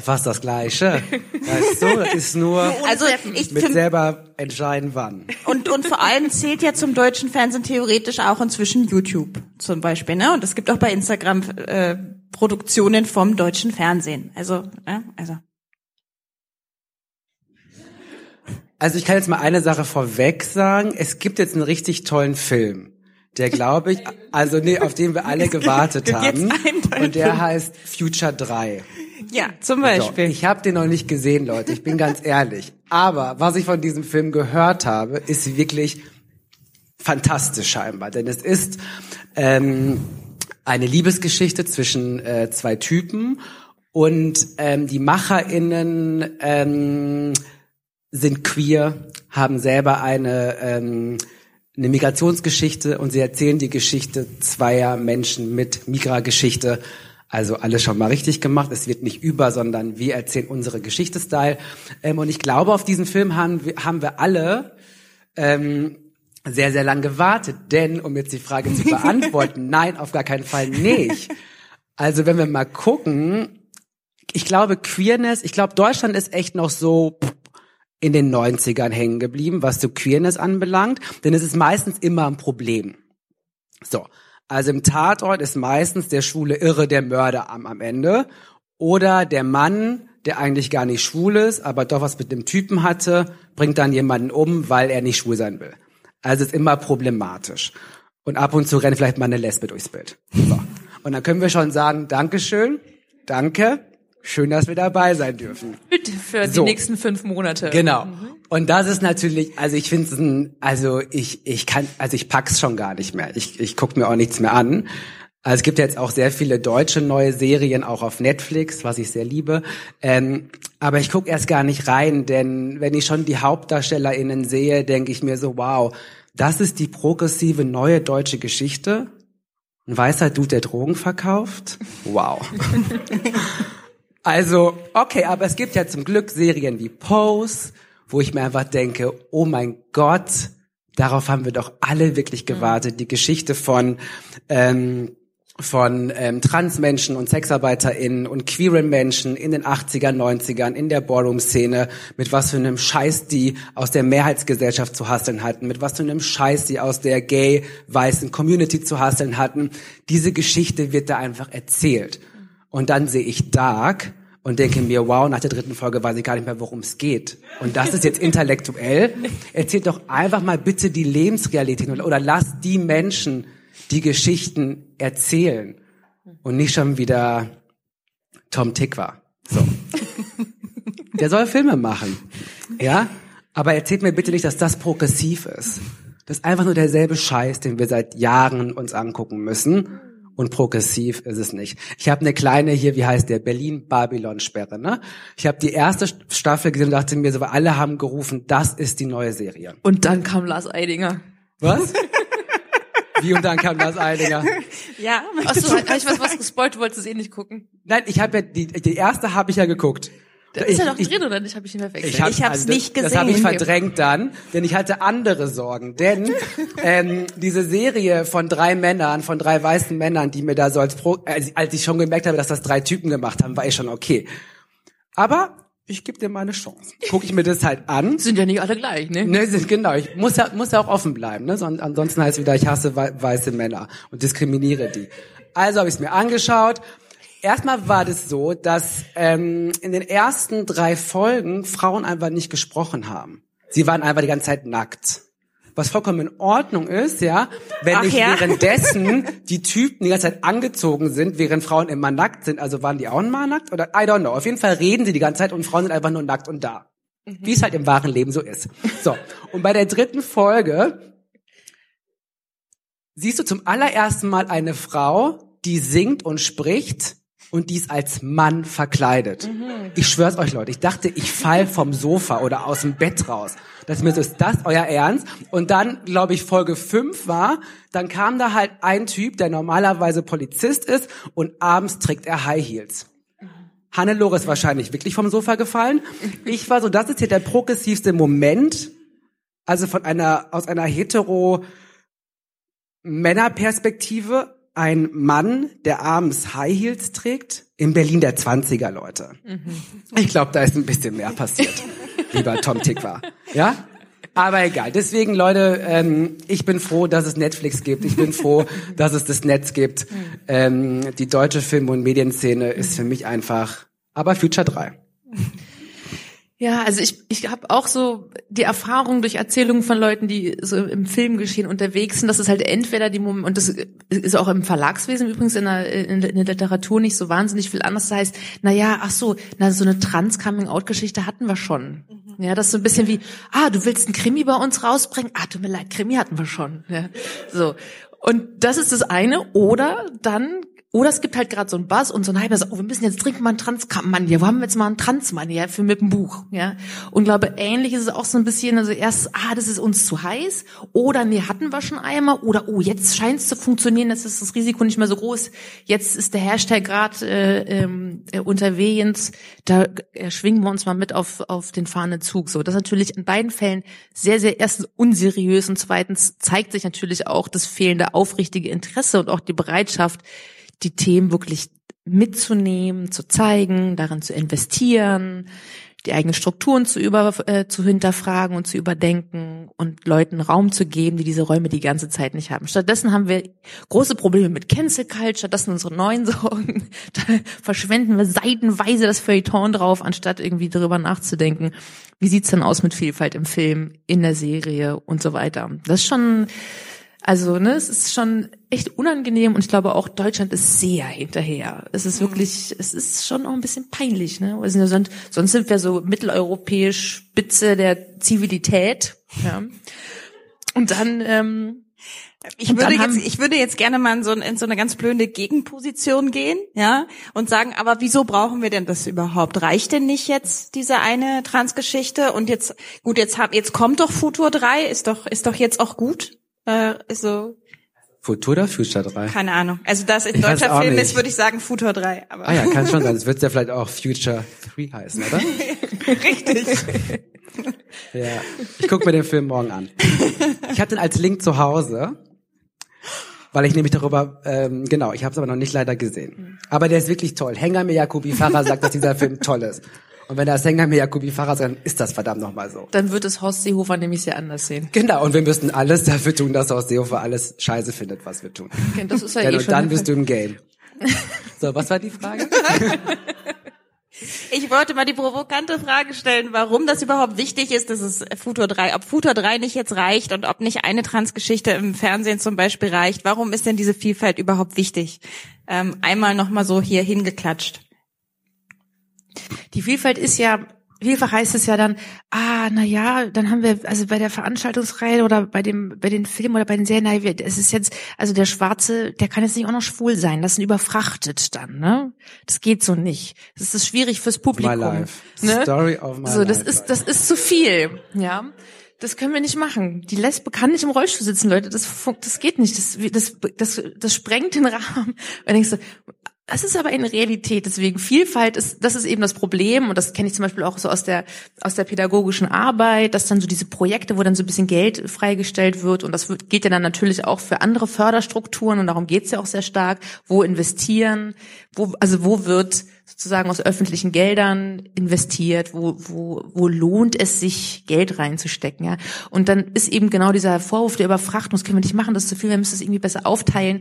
Fast das Gleiche. Weißt du, das ist nur also ich mit selber entscheiden, wann. Und, und vor allem zählt ja zum deutschen Fernsehen theoretisch auch inzwischen YouTube zum Beispiel. Ne? Und es gibt auch bei Instagram äh, Produktionen vom deutschen Fernsehen. Also, äh, also. Also ich kann jetzt mal eine Sache vorweg sagen. Es gibt jetzt einen richtig tollen Film. Der glaube ich, also nee, auf den wir alle gewartet haben. Und der heißt Future 3. Ja, zum Beispiel. So, ich habe den noch nicht gesehen, Leute. Ich bin ganz ehrlich. Aber was ich von diesem Film gehört habe, ist wirklich fantastisch scheinbar. Denn es ist ähm, eine Liebesgeschichte zwischen äh, zwei Typen und ähm, die MacherInnen ähm, sind queer, haben selber eine ähm, eine Migrationsgeschichte und sie erzählen die Geschichte zweier Menschen mit Migra-Geschichte also alles schon mal richtig gemacht. Es wird nicht über, sondern wir erzählen unsere Geschichte-Style. Ähm, und ich glaube, auf diesen Film haben wir, haben wir alle ähm, sehr, sehr lang gewartet. Denn, um jetzt die Frage zu beantworten, nein, auf gar keinen Fall nicht. Also wenn wir mal gucken, ich glaube Queerness, ich glaube Deutschland ist echt noch so in den 90ern hängen geblieben, was so Queerness anbelangt. Denn es ist meistens immer ein Problem. So, also im Tatort ist meistens der schwule Irre der Mörder am, am Ende oder der Mann, der eigentlich gar nicht schwul ist, aber doch was mit dem Typen hatte, bringt dann jemanden um, weil er nicht schwul sein will. Also ist immer problematisch. Und ab und zu rennt vielleicht mal eine Lesbe durchs Bild. So. Und dann können wir schon sagen, Dankeschön, danke, Schön, dass wir dabei sein dürfen. Bitte für so. die nächsten fünf Monate. Genau. Mhm. Und das ist natürlich, also ich finde es ein, also ich, ich kann, also ich pack's schon gar nicht mehr. Ich, ich guck mir auch nichts mehr an. Also es gibt jetzt auch sehr viele deutsche neue Serien, auch auf Netflix, was ich sehr liebe. Ähm, aber ich guck erst gar nicht rein, denn wenn ich schon die HauptdarstellerInnen sehe, denke ich mir so, wow, das ist die progressive neue deutsche Geschichte. Ein weißer Dude, der Drogen verkauft? Wow. also, okay, aber es gibt ja zum Glück Serien wie Pose, wo ich mir einfach denke, oh mein Gott, darauf haben wir doch alle wirklich gewartet. Die Geschichte von ähm, von ähm, Transmenschen und SexarbeiterInnen und queeren Menschen in den 80er, 90ern in der Ballroom-Szene, mit was für einem Scheiß die aus der Mehrheitsgesellschaft zu hasseln hatten, mit was für einem Scheiß die aus der gay, weißen Community zu hasseln hatten. Diese Geschichte wird da einfach erzählt. Und dann sehe ich Dark und denke mir, wow, nach der dritten Folge weiß ich gar nicht mehr, worum es geht. Und das ist jetzt intellektuell. Erzählt doch einfach mal bitte die Lebensrealität oder, oder lasst die Menschen die Geschichten erzählen und nicht schon wieder Tom Tick war. So. Der soll Filme machen. Ja? Aber erzählt mir bitte nicht, dass das progressiv ist. Das ist einfach nur derselbe Scheiß, den wir seit Jahren uns angucken müssen. Und progressiv ist es nicht. Ich habe eine kleine hier, wie heißt der, Berlin-Babylon-Sperre. Ne? Ich habe die erste Staffel gesehen und dachte mir so, alle haben gerufen, das ist die neue Serie. Und dann kam Lars Eidinger. Was? Wie und dann kam das Eidinger. Ja. Achso, habe ich was, was gespoilt, du wolltest es eh nicht gucken. Nein, ich habe ja die, die erste habe ich ja geguckt. Da ist er doch drin oder nicht? Habe ich ihn verwechselt? Ich, hab, Ich hab's also, nicht Das habe ich gesehen. verdrängt dann, denn ich hatte andere Sorgen. Denn ähm, diese Serie von drei Männern, von drei weißen Männern, die mir da so als, Pro, als, als ich schon gemerkt habe, dass das drei Typen gemacht haben, war ich schon okay. Aber ich gebe dir mal eine Chance. Guck ich mir das halt an. Sind ja nicht alle gleich, ne? Ne, sind- genau. Ich muss ja, muss ja auch offen bleiben. Ne? Son ansonsten heißt es wieder, ich hasse wei weiße Männer und diskriminiere die. Also habe ich es mir angeschaut. Erstmal war das so, dass ähm, in den ersten drei Folgen Frauen einfach nicht gesprochen haben. Sie waren einfach die ganze Zeit nackt. Was vollkommen in Ordnung ist, ja, wenn Ach nicht ja? währenddessen die Typen die ganze Zeit angezogen sind, während Frauen immer nackt sind. Also waren die auch mal nackt? Oder I don't know. Auf jeden Fall reden sie die ganze Zeit und Frauen sind einfach nur nackt und da. Wie es halt im wahren Leben so ist. So. Und bei der dritten Folge siehst du zum allerersten Mal eine Frau, die singt und spricht und die ist als Mann verkleidet. Ich schwör's euch, Leute, ich dachte, ich fall vom Sofa oder aus dem Bett raus. Das mir so, ist das euer Ernst? Und dann, glaube ich, Folge 5 war, dann kam da halt ein Typ, der normalerweise Polizist ist und abends trägt er High Heels. Hannelore ist wahrscheinlich wirklich vom Sofa gefallen. Ich war so, das ist hier der progressivste Moment, also von einer, aus einer hetero Männerperspektive, ein Mann, der abends High Heels trägt, in Berlin der 20er, Leute. Ich glaube, da ist ein bisschen mehr passiert, lieber Tom Tick war. Ja? Aber egal. Deswegen, Leute, ähm, ich bin froh, dass es Netflix gibt. Ich bin froh, dass es das Netz gibt. Ähm, die deutsche Film- und Medienszene ist für mich einfach, aber Future 3. Ja, also ich, ich habe auch so die Erfahrung durch Erzählungen von Leuten, die so im Filmgeschehen unterwegs sind, dass es halt entweder die Moment, und das ist auch im Verlagswesen übrigens in der, in der, Literatur nicht so wahnsinnig viel anders. Das heißt, na ja, ach so, na so eine Trans-Coming-out-Geschichte hatten wir schon. Ja, das ist so ein bisschen wie, ah, du willst einen Krimi bei uns rausbringen? Ah, tut mir leid, Krimi hatten wir schon. Ja, so. Und das ist das eine. Oder dann oder es gibt halt gerade so einen Buzz und so ein Hype, so, oh, wir müssen jetzt dringend mal einen Transmann hier, wo haben wir jetzt mal einen Transmann hier für mit dem Buch, ja? Und glaube, ähnlich ist es auch so ein bisschen, also erst, ah, das ist uns zu heiß, oder nee, hatten wir schon einmal, oder oh, jetzt scheint es zu funktionieren, jetzt ist das Risiko nicht mehr so groß, jetzt ist der Hashtag gerade äh, ähm, äh, unterwegs, da äh, schwingen wir uns mal mit auf, auf den fahrenden Zug. So, das ist natürlich in beiden Fällen sehr, sehr erstens unseriös und zweitens zeigt sich natürlich auch das fehlende aufrichtige Interesse und auch die Bereitschaft, die Themen wirklich mitzunehmen, zu zeigen, daran zu investieren, die eigenen Strukturen zu über äh, zu hinterfragen und zu überdenken und Leuten Raum zu geben, die diese Räume die ganze Zeit nicht haben. Stattdessen haben wir große Probleme mit Cancel Culture, sind unsere neuen Sorgen. Da verschwenden wir seitenweise das Feuilleton drauf, anstatt irgendwie darüber nachzudenken, wie sieht's denn aus mit Vielfalt im Film, in der Serie und so weiter. Das ist schon also, ne, es ist schon echt unangenehm und ich glaube auch Deutschland ist sehr hinterher. Es ist wirklich, es ist schon auch ein bisschen peinlich, ne? Ja sonst, sonst sind wir so mitteleuropäisch Spitze der Zivilität, ja. Und dann, ähm, Ich würde jetzt, ich würde jetzt gerne mal in so, in so eine ganz blöde Gegenposition gehen, ja, und sagen, aber wieso brauchen wir denn das überhaupt? Reicht denn nicht jetzt diese eine Transgeschichte? Und jetzt, gut, jetzt hab, jetzt kommt doch Futur 3, ist doch, ist doch jetzt auch gut, äh, ist so. Futur oder Future 3? Keine Ahnung. Also da es ein deutscher Film nicht. ist, würde ich sagen Futur 3. Aber Ah ja, kann schon sein. Es wird ja vielleicht auch Future 3 heißen, oder? richtig. Ja. Ich gucke mir den Film morgen an. Ich habe den als Link zu Hause, weil ich nämlich darüber, ähm, genau, ich habe es aber noch nicht leider gesehen. Aber der ist wirklich toll. Hengame Jacobi Farah sagt, dass dieser Film toll ist. Und wenn das Hengame Jacobi Farah sagt, dann ist das verdammt nochmal so. Dann wird es Horst Seehofer nämlich sehr anders sehen. Genau, und wir müssen alles dafür tun, dass Horst Seehofer alles scheiße findet, was wir tun. Okay, das ist ja Denn eh und schon dann der bist Fall. du im Game. So, was war die Frage? Ich wollte mal die provokante Frage stellen, warum das überhaupt wichtig ist, dass es Futur 3, ob Futur 3 nicht jetzt reicht und ob nicht eine Transgeschichte im Fernsehen zum Beispiel reicht. Warum ist denn diese Vielfalt überhaupt wichtig? Ähm, einmal nochmal so hier hingeklatscht. Die Vielfalt ist ja, vielfach heißt es ja dann, ah, na ja, dann haben wir, also bei der Veranstaltungsreihe oder bei dem, bei den Filmen oder bei den Serien, wir- es ist jetzt, also der Schwarze, der kann jetzt nicht auch noch schwul sein, das ist überfrachtet dann, ne? Das geht so nicht. Das ist schwierig fürs Publikum. My life. Ne? Story of my So, das life. ist, das ist zu viel, ja. Das können wir nicht machen. Die Lesbe kann nicht im Rollstuhl sitzen, Leute. Das, das geht nicht. Das, das, das, das sprengt den Rahmen. Und denkst du, das ist aber eine Realität. Deswegen Vielfalt ist, das ist eben das Problem. Und das kenne ich zum Beispiel auch so aus der, aus der pädagogischen Arbeit, dass dann so diese Projekte, wo dann so ein bisschen Geld freigestellt wird. Und das wird, geht ja dann natürlich auch für andere Förderstrukturen. Und darum geht's ja auch sehr stark. Wo investieren? Wo, also wo wird sozusagen aus öffentlichen Geldern investiert, wo, wo, wo lohnt es sich, Geld reinzustecken, ja. Und dann ist eben genau dieser Vorwurf der Überfrachtung, das können wir nicht machen, das ist zu viel, wir müssen es irgendwie besser aufteilen.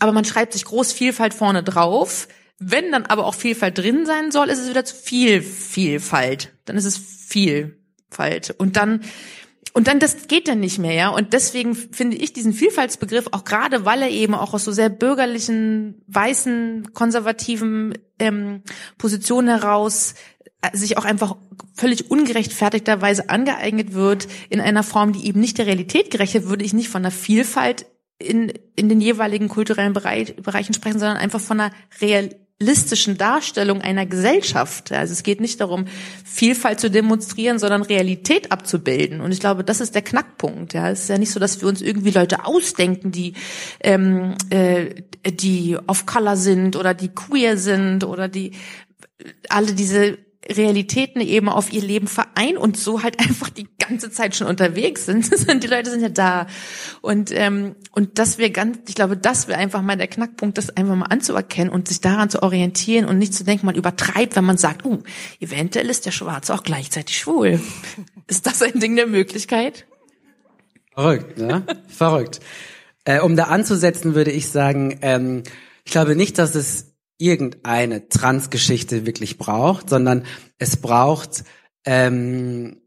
Aber man schreibt sich groß Vielfalt vorne drauf. Wenn dann aber auch Vielfalt drin sein soll, ist es wieder zu viel Vielfalt. Dann ist es Vielfalt. Und dann und dann, das geht dann nicht mehr, ja. Und deswegen finde ich diesen Vielfaltsbegriff, auch gerade weil er eben auch aus so sehr bürgerlichen, weißen, konservativen ähm, Positionen heraus äh, sich auch einfach völlig ungerechtfertigterweise angeeignet wird, in einer Form, die eben nicht der Realität gerecht wird, würde ich nicht von einer Vielfalt in, in den jeweiligen kulturellen Bereich, Bereichen sprechen, sondern einfach von einer realistischen Darstellung einer Gesellschaft. Also es geht nicht darum, Vielfalt zu demonstrieren, sondern Realität abzubilden. Und ich glaube, das ist der Knackpunkt. Ja, es ist ja nicht so, dass wir uns irgendwie Leute ausdenken, die ähm, äh, die off Color sind oder die queer sind oder die alle diese Realitäten eben auf ihr Leben vereinen und so halt einfach die ganze Zeit schon unterwegs sind. die Leute sind ja da. Und, ähm, und das wäre ganz, ich glaube, das wäre einfach mal der Knackpunkt, das einfach mal anzuerkennen und sich daran zu orientieren und nicht zu denken, man übertreibt, wenn man sagt, uh, eventuell ist der Schwarze auch gleichzeitig schwul. ist das ein Ding der Möglichkeit? Verrückt, ne? Verrückt. Äh, um da anzusetzen, würde ich sagen, ähm, ich glaube nicht, dass es irgendeine Transgeschichte wirklich braucht, sondern es braucht ähm,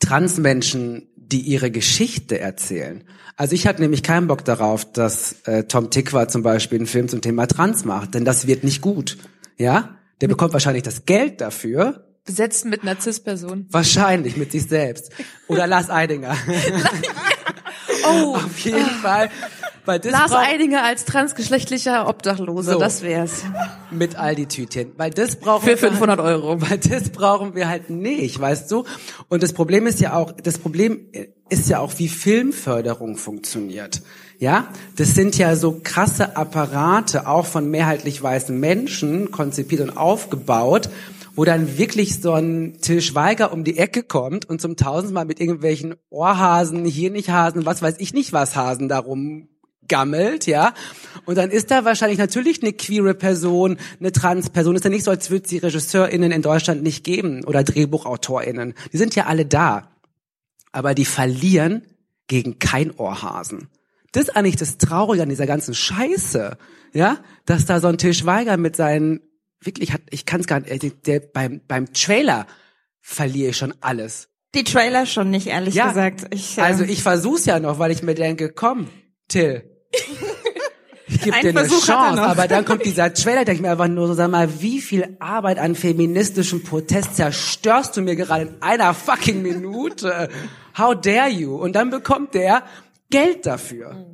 Transmenschen, die ihre Geschichte erzählen. Also ich hatte nämlich keinen Bock darauf, dass äh, Tom Tikva zum Beispiel einen Film zum Thema Trans macht, denn das wird nicht gut. Ja, der bekommt wahrscheinlich das Geld dafür, Besetzt mit einer Cis-Person. wahrscheinlich mit sich selbst oder Lars Eidinger. Oh, Auf jeden Fall. Weil das Lars Eidinger als transgeschlechtlicher Obdachloser, So. das wär's. mit all die Tütchen, weil das brauchen Für wir 500 Euro. weil das brauchen wir halt nicht, weißt du? Und das Problem ist ja auch, das Problem ist ja auch, wie Filmförderung funktioniert. Ja, das sind ja so krasse Apparate, auch von mehrheitlich weißen Menschen konzipiert und aufgebaut, wo dann wirklich so ein Till Schweiger um die Ecke kommt und zum tausendmal mit irgendwelchen Ohrhasen, Hirnichthasen, was weiß ich nicht was Hasen darum gammelt, ja. Und dann ist da wahrscheinlich natürlich eine queere Person, eine Trans-Person. Ist ja nicht so, als würde es die RegisseurInnen in Deutschland nicht geben oder DrehbuchautorInnen. Die sind ja alle da. Aber die verlieren gegen kein Ohrhasen. Das ist eigentlich das Traurige an dieser ganzen Scheiße, ja, dass da so ein Til Schweiger mit seinen wirklich hat, ich kann es gar nicht, äh, der, der, beim beim Trailer verliere ich schon alles. Die Trailer schon nicht, ehrlich Ja, gesagt. Ich, äh, Also ich versuch's ja noch, weil ich mir denke, komm, Till. Ich gebe dir eine Versuch er Chance, aber dann kommt dieser Trailer, denke ich mir einfach nur so, sag mal, wie viel Arbeit an feministischem Protest zerstörst du mir gerade in einer fucking Minute? How dare you? Und dann bekommt der Geld dafür.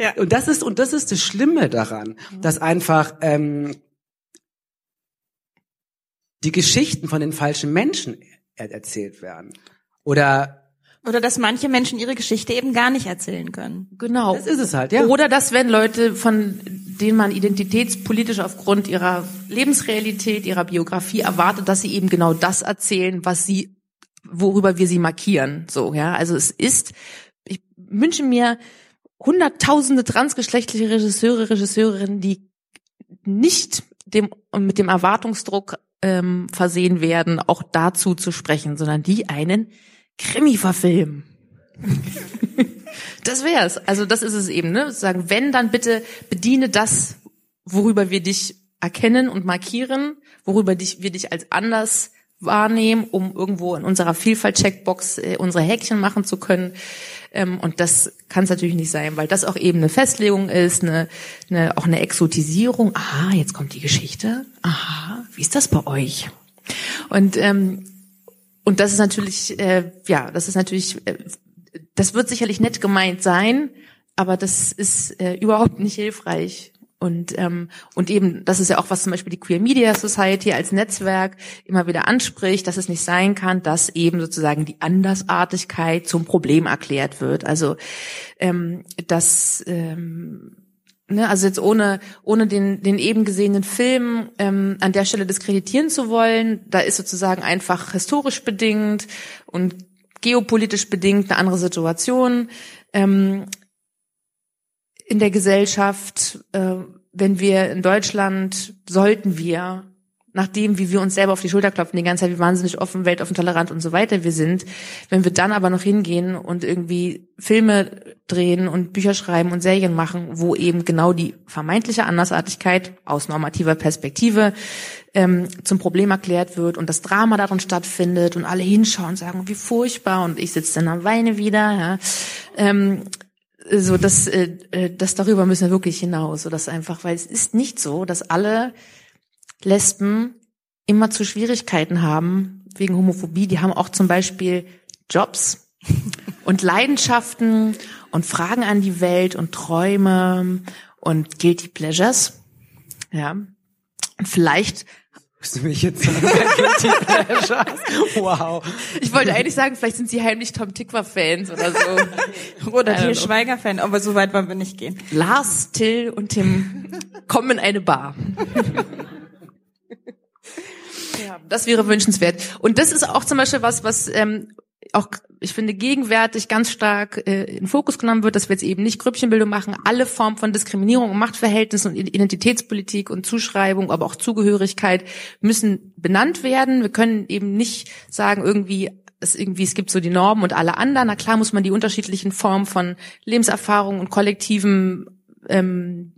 ja. Und das ist und das ist das Schlimme daran, dass einfach ähm, die Geschichten von den falschen Menschen er erzählt werden. Oder Oder dass manche Menschen ihre Geschichte eben gar nicht erzählen können. Genau. Das ist es halt, ja. Oder dass wenn Leute, von denen man identitätspolitisch aufgrund ihrer Lebensrealität, ihrer Biografie erwartet, dass sie eben genau das erzählen, was sie, worüber wir sie markieren. So, ja. Also es ist, ich wünsche mir hunderttausende transgeschlechtliche Regisseure, Regisseurinnen, die nicht dem, mit dem Erwartungsdruck ähm, versehen werden, auch dazu zu sprechen, sondern die einen Krimi verfilmen. das wär's. Also das ist es eben, ne? Sagen, wenn, dann bitte bediene das, worüber wir dich erkennen und markieren, worüber dich, wir dich als anders wahrnehmen, um irgendwo in unserer Vielfalt-Checkbox äh, unsere Häkchen machen zu können. Ähm, und das kann es natürlich nicht sein, weil das auch eben eine Festlegung ist, eine, eine, auch eine Exotisierung. Aha, jetzt kommt die Geschichte. Aha, wie ist das bei euch? Und ähm, und das ist natürlich, äh, ja, das ist natürlich, äh, das wird sicherlich nett gemeint sein, aber das ist äh, überhaupt nicht hilfreich. Und, ähm, und eben, das ist ja auch, was zum Beispiel die Queer Media Society als Netzwerk immer wieder anspricht, dass es nicht sein kann, dass eben sozusagen die Andersartigkeit zum Problem erklärt wird. Also ähm, dass ähm, Ne, also jetzt ohne ohne den den eben gesehenen Film ähm, an der Stelle diskreditieren zu wollen, da ist sozusagen einfach historisch bedingt und geopolitisch bedingt eine andere Situation ähm, in der Gesellschaft. Äh, wenn wir in Deutschland sollten wir nachdem, wie wir uns selber auf die Schulter klopfen, die ganze Zeit, wie wahnsinnig offen, weltoffen, tolerant und so weiter wir sind, wenn wir dann aber noch hingehen und irgendwie Filme drehen und Bücher schreiben und Serien machen, wo eben genau die vermeintliche Andersartigkeit aus normativer Perspektive ähm, zum Problem erklärt wird und das Drama darin stattfindet und alle hinschauen und sagen, wie furchtbar und ich sitze dann am Weine wieder, ja. Ähm, so das, äh, äh, das darüber müssen wir wirklich hinaus, so dass einfach, weil es ist nicht so, dass alle Lesben immer zu Schwierigkeiten haben wegen Homophobie. Die haben auch zum Beispiel Jobs und Leidenschaften und Fragen an die Welt und Träume und Guilty Pleasures. Ja. Und vielleicht Musst du mich jetzt sagen, Guilty Pleasures? Wow. Ich wollte eigentlich sagen, vielleicht sind sie heimlich Tom Tickwer-Fans oder so. Oder Till Schweiger-Fan, aber so weit wollen wir nicht gehen. Lars, Till und Tim kommen in eine Bar. Ja, das wäre wünschenswert. Und das ist auch zum Beispiel was, was ähm, auch, ich finde, gegenwärtig ganz stark äh, in Fokus genommen wird, dass wir jetzt eben nicht Grüppchenbildung machen, alle Formen von Diskriminierung und Machtverhältnissen und Identitätspolitik und Zuschreibung, aber auch Zugehörigkeit müssen benannt werden. Wir können eben nicht sagen, irgendwie es irgendwie, es gibt so die Normen und alle anderen. Na klar muss man die unterschiedlichen Formen von Lebenserfahrung und kollektiven, ähm,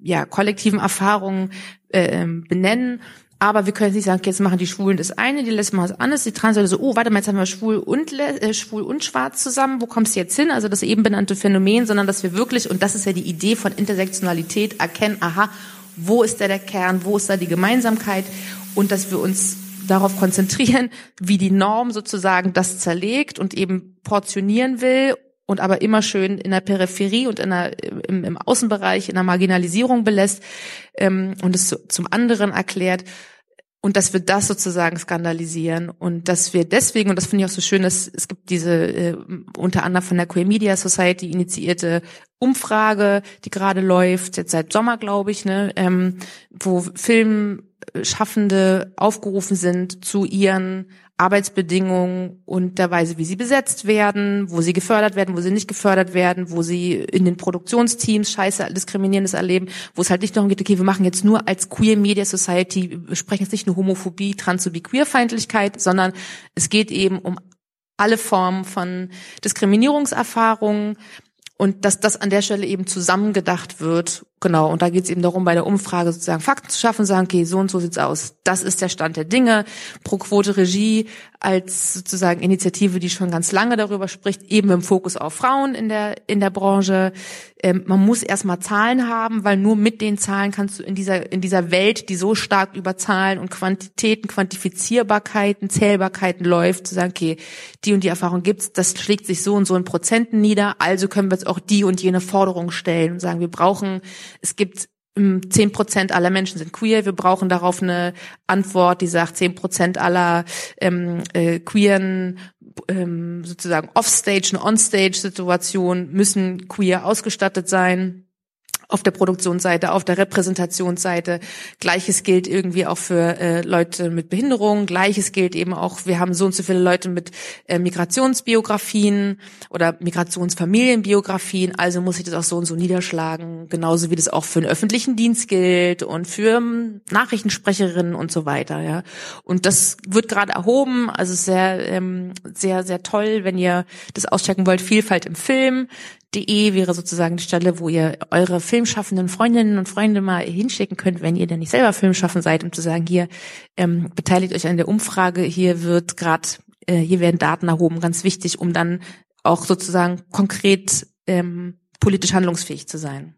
ja, kollektiven Erfahrungen äh, ähm, benennen. Aber wir können nicht sagen, okay, jetzt machen die Schwulen das eine, die Lesben das anderes, die Trans so, oh, warte mal, jetzt haben wir schwul und äh, schwul und schwarz zusammen, wo kommst du jetzt hin? Also das eben benannte Phänomen, sondern dass wir wirklich, und das ist ja die Idee von Intersektionalität, erkennen, aha, wo ist da der Kern, wo ist da die Gemeinsamkeit und dass wir uns darauf konzentrieren, wie die Norm sozusagen das zerlegt und eben portionieren will und aber immer schön in der Peripherie und in der, im, im Außenbereich, in der Marginalisierung belässt ähm, und es zum anderen erklärt. Und dass wir das sozusagen skandalisieren und dass wir deswegen, und das finde ich auch so schön, dass es gibt diese äh, unter anderem von der Queer Media Society initiierte Umfrage, die gerade läuft, jetzt seit Sommer, glaube ich, ne, ähm, wo Filmschaffende aufgerufen sind, zu ihren Arbeitsbedingungen und der Weise, wie sie besetzt werden, wo sie gefördert werden, wo sie nicht gefördert werden, wo sie in den Produktionsteams scheiße diskriminierendes erleben, wo es halt nicht darum geht, okay, wir machen jetzt nur als Queer Media Society, wir sprechen jetzt nicht nur Homophobie, Transphobie, Queerfeindlichkeit, sondern es geht eben um alle Formen von Diskriminierungserfahrungen, und dass das an der Stelle eben zusammengedacht wird. Genau, und da geht es eben darum, bei der Umfrage sozusagen Fakten zu schaffen, sagen, okay, so und so sieht's aus. Das ist der Stand der Dinge. Pro Quote Regie als sozusagen Initiative, die schon ganz lange darüber spricht, eben im Fokus auf Frauen in der, in der Branche. Ähm, man muss erstmal Zahlen haben, weil nur mit den Zahlen kannst du in dieser, in dieser Welt, die so stark über Zahlen und Quantitäten, Quantifizierbarkeiten, Zählbarkeiten läuft, zu sagen, okay, die und die Erfahrung gibt's, das schlägt sich so und so in Prozenten nieder, also können wir jetzt auch die und jene Forderung stellen und sagen, wir brauchen, es gibt ähm, zehn Prozent aller Menschen sind queer. Wir brauchen darauf eine Antwort, die sagt, zehn Prozent aller ähm, äh, queeren ähm, sozusagen Offstage und Onstage-Situation müssen queer ausgestattet sein auf der Produktionsseite, auf der Repräsentationsseite. Gleiches gilt irgendwie auch für äh, Leute mit Behinderung. Gleiches gilt eben auch, wir haben so und so viele Leute mit äh, Migrationsbiografien oder Migrationsfamilienbiografien. Also muss ich das auch so und so niederschlagen. Genauso wie das auch für den öffentlichen Dienst gilt und für ähm, Nachrichtensprecherinnen und so weiter. Ja. Und das wird gerade erhoben. Also sehr, ähm, sehr, sehr toll, wenn ihr das auschecken wollt. Vielfalt im Film De wäre sozusagen die Stelle, wo ihr eure filmschaffenden Freundinnen und Freunde mal hinschicken könnt, wenn ihr denn nicht selber filmschaffen seid, um zu sagen, hier ähm, beteiligt euch an der Umfrage, hier wird gerade, äh, hier werden Daten erhoben, ganz wichtig, um dann auch sozusagen konkret ähm, politisch handlungsfähig zu sein.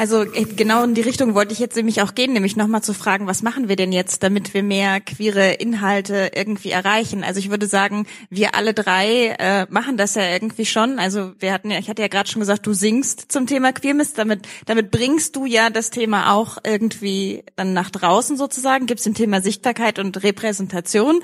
Also äh, genau in die Richtung wollte ich jetzt nämlich auch gehen, nämlich nochmal zu fragen, was machen wir denn jetzt, damit wir mehr queere Inhalte irgendwie erreichen? Also ich würde sagen, wir alle drei äh, machen das ja irgendwie schon. Also wir hatten ja, ich hatte ja gerade schon gesagt, du singst zum Thema Queermist, damit, damit bringst du ja das Thema auch irgendwie dann nach draußen sozusagen, gibst dem Thema Sichtbarkeit und Repräsentation.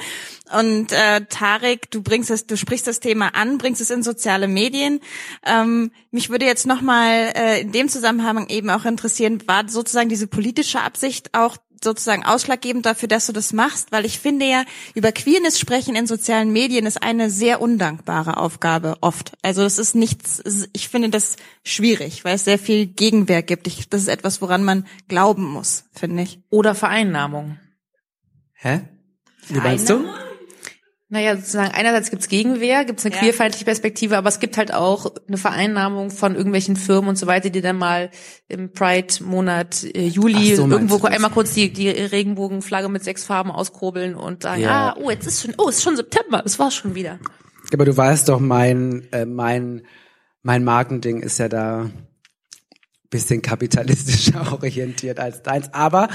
Und äh, Tarek, du bringst es, du sprichst das Thema an, bringst es in soziale Medien. Ähm, mich würde jetzt nochmal äh, in dem Zusammenhang eben auch interessieren, war sozusagen diese politische Absicht auch sozusagen ausschlaggebend dafür, dass du das machst, weil ich finde ja, über Queerness sprechen in sozialen Medien ist eine sehr undankbare Aufgabe oft. Also das ist nichts, ich finde das schwierig, weil es sehr viel Gegenwehr gibt. Ich, das ist etwas, woran man glauben muss, finde ich. Oder Vereinnahmung. Hä? Wie meinst du? Naja, sozusagen einerseits gibt's Gegenwehr, gibt's eine ja. queerfeindliche Perspektive, aber es gibt halt auch eine Vereinnahmung von irgendwelchen Firmen und so weiter, die dann mal im Pride-Monat äh, Juli so, irgendwo einmal kurz die, die Regenbogenflagge mit sechs Farben auskurbeln und sagen, ja. ah, oh, jetzt ist schon, oh, es ist schon September, es war schon wieder. Aber du weißt doch, mein, äh, mein, mein Markending ist ja da bisschen kapitalistischer orientiert als deins, aber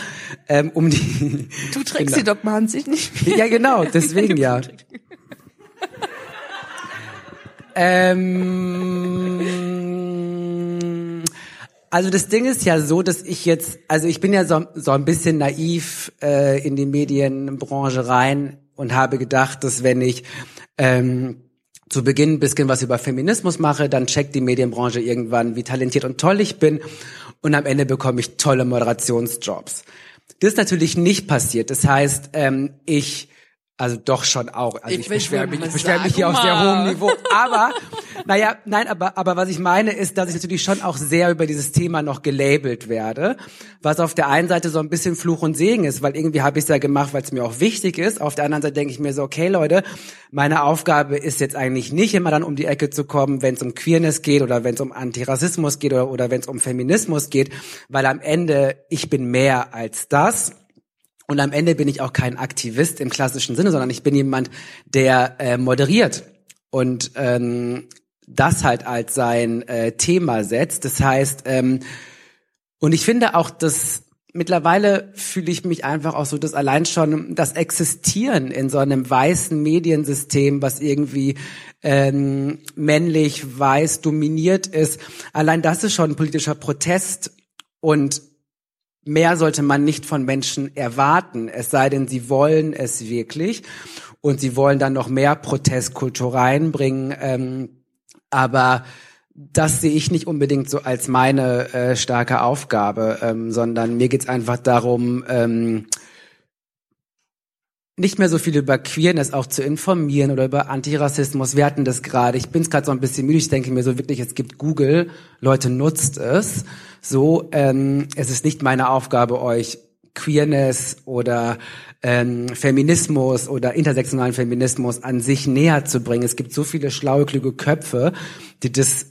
ähm, um die Du trägst sie doch mal sich nicht mehr. Ja, genau, deswegen ja. ähm, also das Ding ist ja so, dass ich jetzt, also ich bin ja so, so ein bisschen naiv äh, in die Medienbranche rein und habe gedacht, dass wenn ich ähm, zu Beginn ein bisschen was über Feminismus mache, dann checkt die Medienbranche irgendwann, wie talentiert und toll ich bin und am Ende bekomme ich tolle Moderationsjobs. Das ist natürlich nicht passiert. Das heißt, ähm, ich also doch schon auch. Also ich, ich beschwere mich, ich beschwere mich hier auf sehr hohem Niveau. Aber, naja, nein, aber, aber was ich meine ist, dass ich natürlich schon auch sehr über dieses Thema noch gelabelt werde. Was auf der einen Seite so ein bisschen Fluch und Segen ist, weil irgendwie habe ich es ja gemacht, weil es mir auch wichtig ist. Auf der anderen Seite denke ich mir so, okay Leute, meine Aufgabe ist jetzt eigentlich nicht immer dann um die Ecke zu kommen, wenn es um Queerness geht oder wenn es um Antirassismus geht oder, oder wenn es um Feminismus geht, weil am Ende ich bin mehr als das und am Ende bin ich auch kein Aktivist im klassischen Sinne, sondern ich bin jemand, der äh, moderiert und ähm, das halt als sein äh, Thema setzt. Das heißt, ähm, und ich finde auch, dass mittlerweile fühle ich mich einfach auch so, dass allein schon das Existieren in so einem weißen Mediensystem, was irgendwie ähm, männlich, weiß, dominiert ist, allein das ist schon ein politischer Protest und mehr sollte man nicht von Menschen erwarten, es sei denn, sie wollen es wirklich und sie wollen dann noch mehr Protestkultur reinbringen. Ähm, aber das sehe ich nicht unbedingt so als meine äh, starke Aufgabe, ähm, sondern mir geht's einfach darum, ähm, nicht mehr so viel über Queerness auch zu informieren oder über Antirassismus. Wir hatten das gerade. Ich bin es gerade so ein bisschen müde. Ich denke mir so wirklich, es gibt Google. Leute nutzt es. So, ähm, es ist nicht meine Aufgabe, euch Queerness oder ähm, Feminismus oder intersektionalen Feminismus an sich näher zu bringen. Es gibt so viele schlaue, kluge Köpfe, die das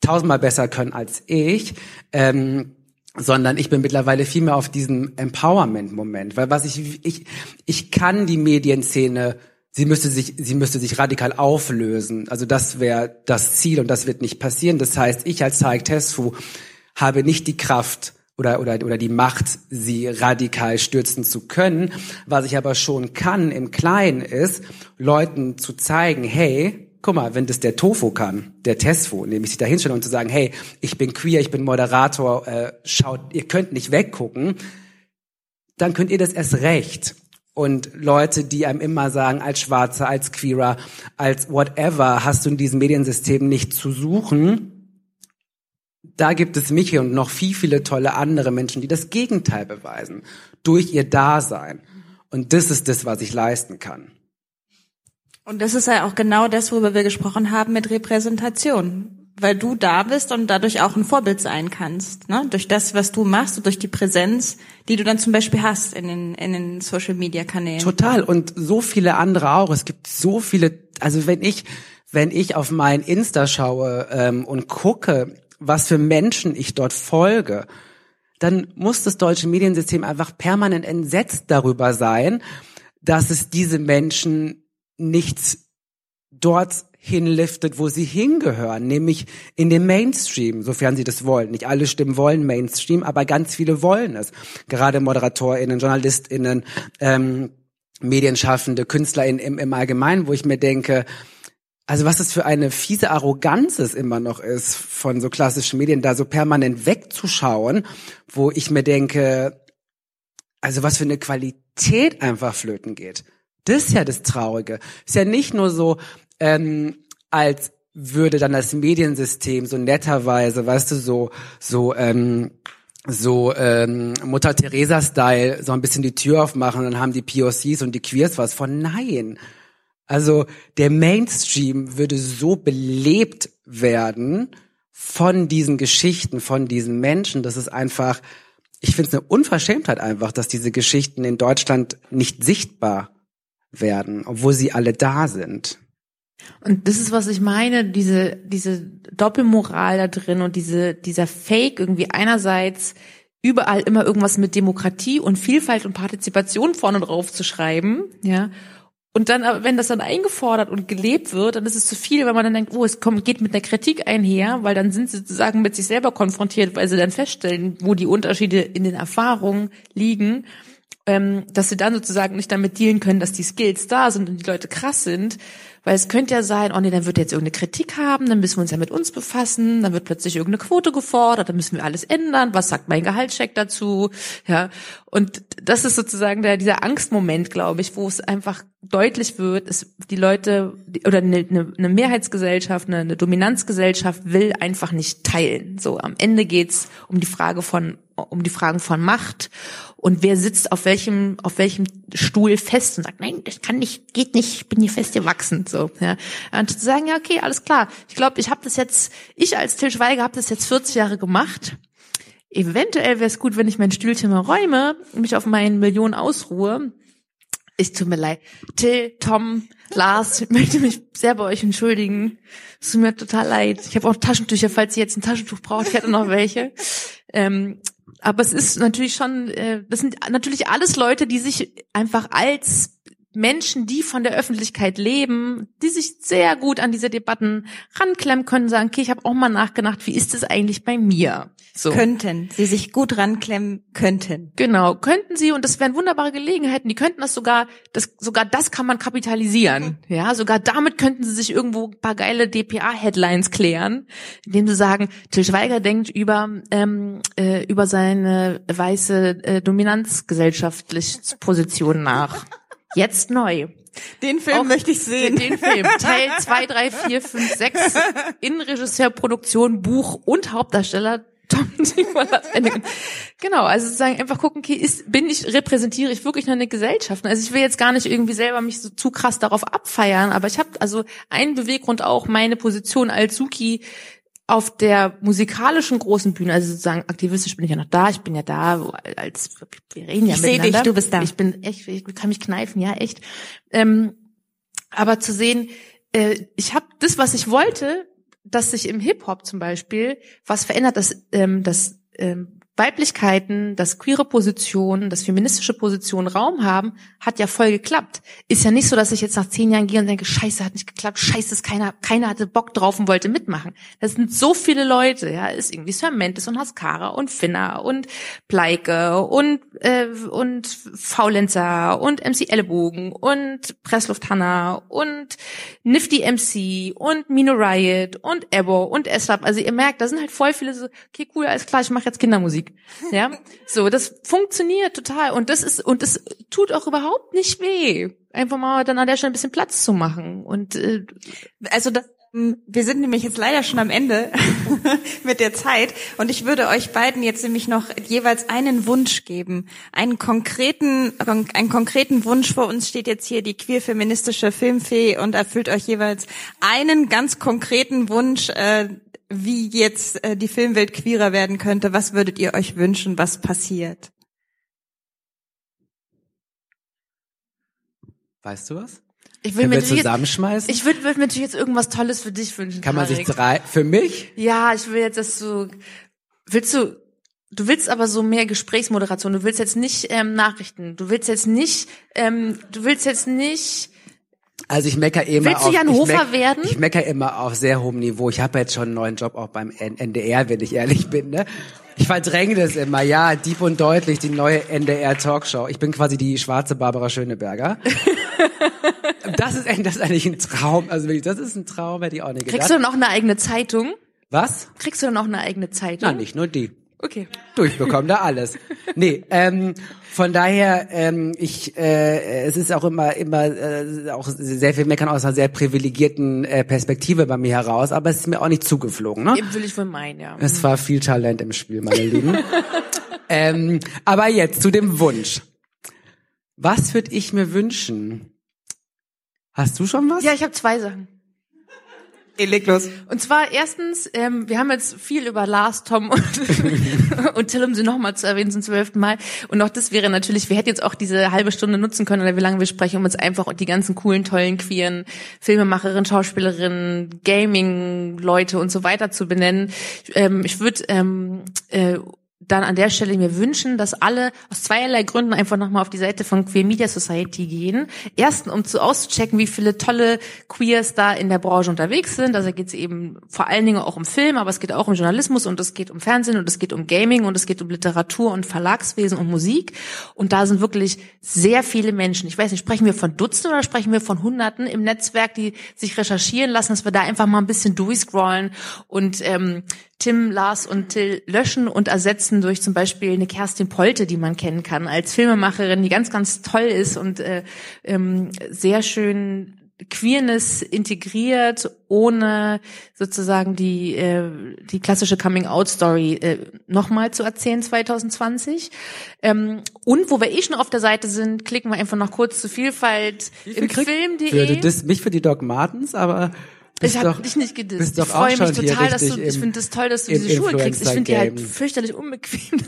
tausendmal besser können als ich. Ähm, sondern ich bin mittlerweile viel mehr auf diesem Empowerment-Moment, weil was ich, ich, ich kann die Medienszene, sie müsste sich, sie müsste sich radikal auflösen. Also das wäre das Ziel und das wird nicht passieren. Das heißt, ich als Tarek Tesfu habe nicht die Kraft oder, oder, oder die Macht, sie radikal stürzen zu können. Was ich aber schon kann im Kleinen ist, Leuten zu zeigen, hey, guck mal, wenn das der Tofu kann, der Tesfu, nämlich sich da hinstellen und zu sagen, hey, ich bin queer, ich bin Moderator, äh, schaut, ihr könnt nicht weggucken, dann könnt ihr das erst recht. Und Leute, die einem immer sagen, als Schwarzer, als Queerer, als whatever, hast du in diesem Mediensystem nicht zu suchen. Da gibt es mich und noch viel, viele tolle andere Menschen, die das Gegenteil beweisen. Durch ihr Dasein. Und das ist das, was ich leisten kann. Und das ist ja auch genau das, worüber wir gesprochen haben mit Repräsentation weil du da bist und dadurch auch ein Vorbild sein kannst, ne? Durch das, was du machst und durch die Präsenz, die du dann zum Beispiel hast in den, in den Social Media Kanälen. Total. Und so viele andere auch. Es gibt so viele, also wenn ich, wenn ich auf mein Insta schaue ähm, und gucke, was für Menschen ich dort folge, dann muss das deutsche Mediensystem einfach permanent entsetzt darüber sein, dass es diese Menschen nichts dort hinliftet, wo sie hingehören, nämlich in den Mainstream, sofern sie das wollen. Nicht alle Stimmen wollen Mainstream, aber ganz viele wollen es. Gerade ModeratorInnen, JournalistInnen, ähm, Medienschaffende, KünstlerInnen im, im Allgemeinen, wo ich mir denke, also was es für eine fiese Arroganz es immer noch ist, von so klassischen Medien da so permanent wegzuschauen, wo ich mir denke, also was für eine Qualität einfach flöten geht. Das ist ja das Traurige. Ist ja nicht nur so, ähm, als würde dann das Mediensystem so netterweise, weißt du, so so ähm, so ähm, Mutter Teresa-Style so ein bisschen die Tür aufmachen, dann haben die POCs und die Queers was von. Nein. Also der Mainstream würde so belebt werden von diesen Geschichten, von diesen Menschen, dass es einfach, ich finde es eine Unverschämtheit einfach, dass diese Geschichten in Deutschland nicht sichtbar werden, obwohl sie alle da sind. Und das ist, was ich meine, diese, diese Doppelmoral da drin und diese, dieser Fake irgendwie einerseits überall immer irgendwas mit Demokratie und Vielfalt und Partizipation vorne drauf zu schreiben, ja. Und dann, wenn das dann eingefordert und gelebt wird, dann ist es zu viel, wenn man dann denkt, oh, es kommt, geht mit einer Kritik einher, weil dann sind sie sozusagen mit sich selber konfrontiert, weil sie dann feststellen, wo die Unterschiede in den Erfahrungen liegen, ähm, dass sie dann sozusagen nicht damit dealen können, dass die Skills da sind und die Leute krass sind, weil es könnte ja sein, oh nee, dann wird jetzt irgendeine Kritik haben, dann müssen wir uns ja mit uns befassen, dann wird plötzlich irgendeine Quote gefordert, dann müssen wir alles ändern, was sagt mein Gehaltscheck dazu, ja. Und das ist sozusagen der, dieser Angstmoment, glaube ich, wo es einfach deutlich wird, ist die Leute oder eine, eine, Mehrheitsgesellschaft, eine, eine Dominanzgesellschaft will einfach nicht teilen. So am Ende geht's um die Frage von um die Fragen von Macht und wer sitzt auf welchem auf welchem Stuhl fest und sagt nein das kann nicht geht nicht ich bin hier fest gewachsen so ja und zu sagen ja okay alles klar ich glaube ich habe das jetzt ich als Til Schweiger habe das jetzt 40 Jahre gemacht eventuell wäre es gut wenn ich mein Stühlchen mal räume mich auf meinen Millionen ausruhe ich tut mir leid. Till, Tom, Lars, ich möchte mich sehr bei euch entschuldigen. Es tut mir total leid. Ich habe auch Taschentücher, falls ihr jetzt ein Taschentuch braucht. Ich hätte noch welche. Ähm, aber es ist natürlich schon, äh, das sind natürlich alles Leute, die sich einfach als Menschen, die von der Öffentlichkeit leben, die sich sehr gut an diese Debatten ranklemmen können, sagen, okay, ich habe auch mal nachgedacht, wie ist es eigentlich bei mir? So. Könnten, sie sich gut ranklemmen könnten. Genau, könnten sie und das wären wunderbare Gelegenheiten. Die könnten das sogar, das sogar das kann man kapitalisieren. Ja, sogar damit könnten sie sich irgendwo ein paar geile DPA-Headlines klären, indem sie sagen, Till Schweiger denkt über ähm, äh, über seine weiße äh, Dominanzgesellschaftliche Position nach. Jetzt neu. Den Film Auch möchte ich sehen. Den, den Film. Teil 2, 3, 4, 5, 6. Innenregisseur, Produktion, Buch und Hauptdarsteller Tom Genau, also sozusagen einfach gucken, okay, ist, bin ich, repräsentiere ich wirklich noch eine Gesellschaft? Also ich will jetzt gar nicht irgendwie selber mich so zu krass darauf abfeiern, aber ich habe also einen Beweggrund auch, meine Position als Suki auf der musikalischen großen Bühne, also sozusagen aktivistisch bin ich ja noch da, ich bin ja da, als wir reden ja ich miteinander. Ich sehe dich, du bist da. Ich bin echt, ich kann mich kneifen, ja echt. Ähm, aber zu sehen, äh, ich habe das, was ich wollte, dass sich im Hip Hop zum Beispiel was verändert, dass ähm, das ähm, Weiblichkeiten, dass queere Positionen, dass feministische Positionen Raum haben, hat ja voll geklappt. Ist ja nicht so, dass ich jetzt nach zehn Jahren gehe und denke, scheiße, hat nicht geklappt, scheiße, ist keiner, keiner hatte Bock drauf und wollte mitmachen. Das sind so viele Leute, ja, ist irgendwie Sermentes und Haskara und Finna und Pleike und, äh, und Faulenzer und MC Ellenbogen und Pressluft Hanna und Nifty MC und Mino Riot und Ebo und Eslab. Also ihr merkt, da sind halt voll viele so, okay, cool, alles klar, ich mache jetzt Kindermusik Musik. Ja, so das funktioniert total. Und das ist und das tut auch überhaupt nicht weh, einfach mal dann an der Stelle ein bisschen Platz zu machen. Und äh, Also das, wir sind nämlich jetzt leider schon am Ende mit der Zeit. Und ich würde euch beiden jetzt nämlich noch jeweils einen Wunsch geben, einen konkreten, einen konkreten Wunsch. Vor uns steht jetzt hier die queer-feministische Filmfee und erfüllt euch jeweils einen ganz konkreten Wunsch, äh, wie jetzt äh, die Filmwelt queerer werden könnte. Was würdet ihr euch wünschen, was passiert? Weißt du was? ich will Können mir natürlich jetzt, zusammenschmeißen? ich würde würd mir natürlich jetzt irgendwas Tolles für dich wünschen. Kann man sich drei, für mich? Ja, ich will jetzt, dass du willst du Du willst aber so mehr Gesprächsmoderation. Du willst jetzt nicht ähm, Nachrichten. Du willst jetzt nicht. Ähm, du willst jetzt nicht. Also ich mecker immer Willst du auf, Jan ich Hofer meck, werden? Ich mecker immer auf sehr hohem Niveau. Ich habe jetzt schon einen neuen Job auch beim NDR, wenn ich ehrlich bin. Ne? Ich verdränge das immer. Ja, deep und deutlich die neue NDR Talkshow. Ich bin quasi die schwarze Barbara Schöneberger. das ist das ist eigentlich ein Traum. Also wirklich, das ist ein Traum, hätte ich auch nicht gedacht. Kriegst du auch eine eigene Zeitung? Was? Kriegst du dann auch eine eigene Zeitung? Na, nicht nur die. Okay. durchbekommen da alles. Nee, ähm, von daher, ähm, ich, äh, es ist auch immer, immer äh, auch sehr viel meckern aus einer sehr privilegierten äh, Perspektive bei mir heraus, aber es ist mir auch nicht zugeflogen. Ne? Eben will ich wohl meinen, ja. Es war viel Talent im Spiel, meine Lieben. ähm, aber jetzt zu dem Wunsch. Was würde ich mir wünschen? Hast du schon was? Ja, ich habe zwei Sachen. Okay, leg los. Und zwar erstens, ähm, wir haben jetzt viel über Lars, Tom und, und Till, um sie nochmal zu erwähnen zum zwölften Mal. Und auch das wäre natürlich, wir hätten jetzt auch diese halbe Stunde nutzen können, oder wie lange wir sprechen, um uns einfach die ganzen coolen, tollen, queeren Filmemacherinnen, Schauspielerinnen, Gaming-Leute und so weiter zu benennen. Ähm, ich würde ähm, äh, dann an der Stelle mir wünschen, dass alle aus zweierlei Gründen einfach nochmal auf die Seite von Queer Media Society gehen. Erstens, um zu auszuchecken, wie viele tolle Queers da in der Branche unterwegs sind. Also geht es eben vor allen Dingen auch um Film, aber es geht auch um Journalismus und es geht um Fernsehen und es geht um Gaming und es geht um Literatur und Verlagswesen und Musik. Und da sind wirklich sehr viele Menschen. Ich weiß nicht, sprechen wir von Dutzenden oder sprechen wir von Hunderten im Netzwerk, die sich recherchieren lassen, dass wir da einfach mal ein bisschen durchscrollen und ähm, Tim, Lars und Till löschen und ersetzen durch zum Beispiel eine Kerstin Polte, die man kennen kann, als Filmemacherin, die ganz, ganz toll ist und äh, ähm, sehr schön Queerness integriert, ohne sozusagen die äh, die klassische Coming-out-Story äh, nochmal zu erzählen 2020. Ähm, und wo wir eh schon auf der Seite sind, klicken wir einfach noch kurz zu Vielfalt im Film.de. mich für die Doc Martens, aber bist Ich habe dich nicht gedisst. bist Ich freue mich total, dass du, ich finde es toll, dass du diese Schuhe kriegst. Ich finde die halt fürchterlich unbequem.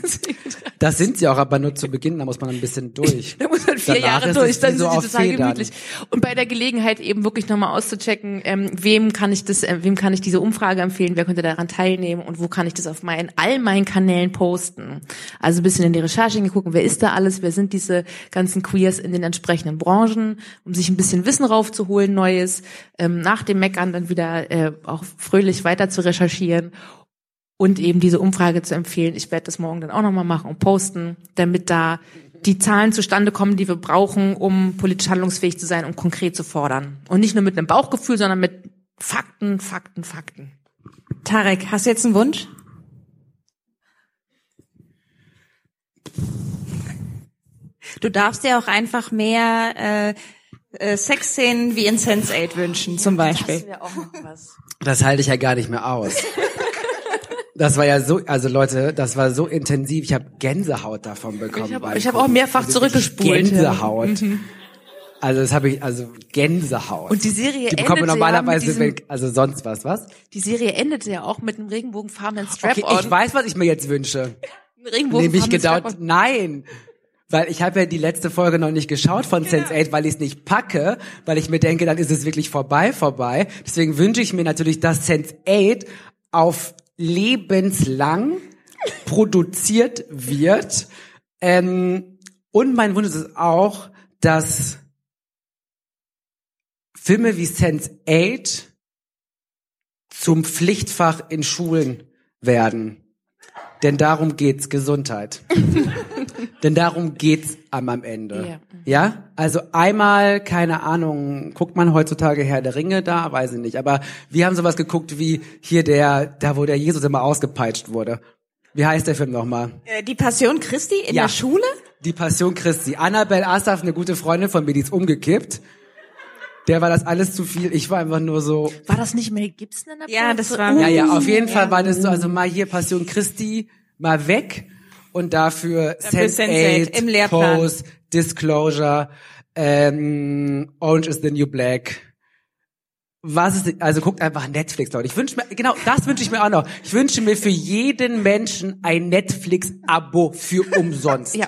Das sind sie auch, aber nur zu Beginn, da muss man ein bisschen durch. da muss man vier Danach Jahre durch, dann so sind auf total Federn. gemütlich. Und bei der Gelegenheit eben wirklich nochmal auszuchecken, ähm, wem kann ich das, äh, wem kann ich diese Umfrage empfehlen, wer könnte daran teilnehmen und wo kann ich das auf meinen, all meinen Kanälen posten. Also ein bisschen in die Recherche gucken, wer ist da alles, wer sind diese ganzen Queers in den entsprechenden Branchen, um sich ein bisschen Wissen raufzuholen, Neues, ähm, nach dem Meckern dann wieder äh, auch fröhlich weiter zu recherchieren und eben diese Umfrage zu empfehlen. Ich werde das morgen dann auch nochmal machen und posten, damit da die Zahlen zustande kommen, die wir brauchen, um politisch handlungsfähig zu sein und konkret zu fordern. Und nicht nur mit einem Bauchgefühl, sondern mit Fakten, Fakten, Fakten. Tarek, hast du jetzt einen Wunsch? Du darfst dir auch einfach mehr äh, äh, Sexszenen wie in Sense8 wünschen, zum Beispiel. wäre auch noch was. Das halte ich ja gar nicht mehr aus. Das war ja so, also Leute, das war so intensiv. Ich habe Gänsehaut davon bekommen. Ich habe hab auch mehrfach Also zurückgespult. Gänsehaut. Also das habe ich, also Gänsehaut. Und die Serie die ja normalerweise, mit diesem- also sonst was, was? Die Serie endete ja auch mit einem regenbogenfarbenen Okay, Strap-on. ich weiß, was ich mir jetzt wünsche. Ein regenbogenfarbenen Nämlich Strap-on. nein. Weil ich habe ja die letzte Folge noch nicht geschaut von Genau. Sense8, weil ich es nicht packe, weil ich mir denke, dann ist es wirklich vorbei, vorbei. Deswegen wünsche ich mir natürlich, dass Sense8 auf lebenslang produziert wird. Ähm, und mein Wunsch ist auch, dass Filme wie Sense8 zum Pflichtfach in Schulen werden. Denn darum geht's Gesundheit. Denn darum geht's am, am Ende. Ja. Ja. Also einmal, keine Ahnung, guckt man heutzutage Herr der Ringe da? Weiß ich nicht. Aber wir haben sowas geguckt wie hier der, da wo der Jesus immer ausgepeitscht wurde. Wie heißt der Film nochmal? Äh, Die Passion Christi in Ja. der Schule? Die Passion Christi. Annabel Asaf, eine gute Freundin von mir, die ist umgekippt. Der war das alles zu viel. Ich war einfach nur so, War das nicht Mel Gibson in der Ja, Pause? das war- ja, ja, auf jeden Fall war das so, also mal hier Passion Christi, mal weg und dafür Dafür Sense8, Sense8 im Lehrplan. Pose, Disclosure, ähm, Orange is the New Black. Was ist, also guckt einfach Netflix, Leute. Ich wünsche mir, genau, das wünsche ich mir auch noch. Ich wünsche mir für jeden Menschen ein Netflix-Abo für umsonst. Ja.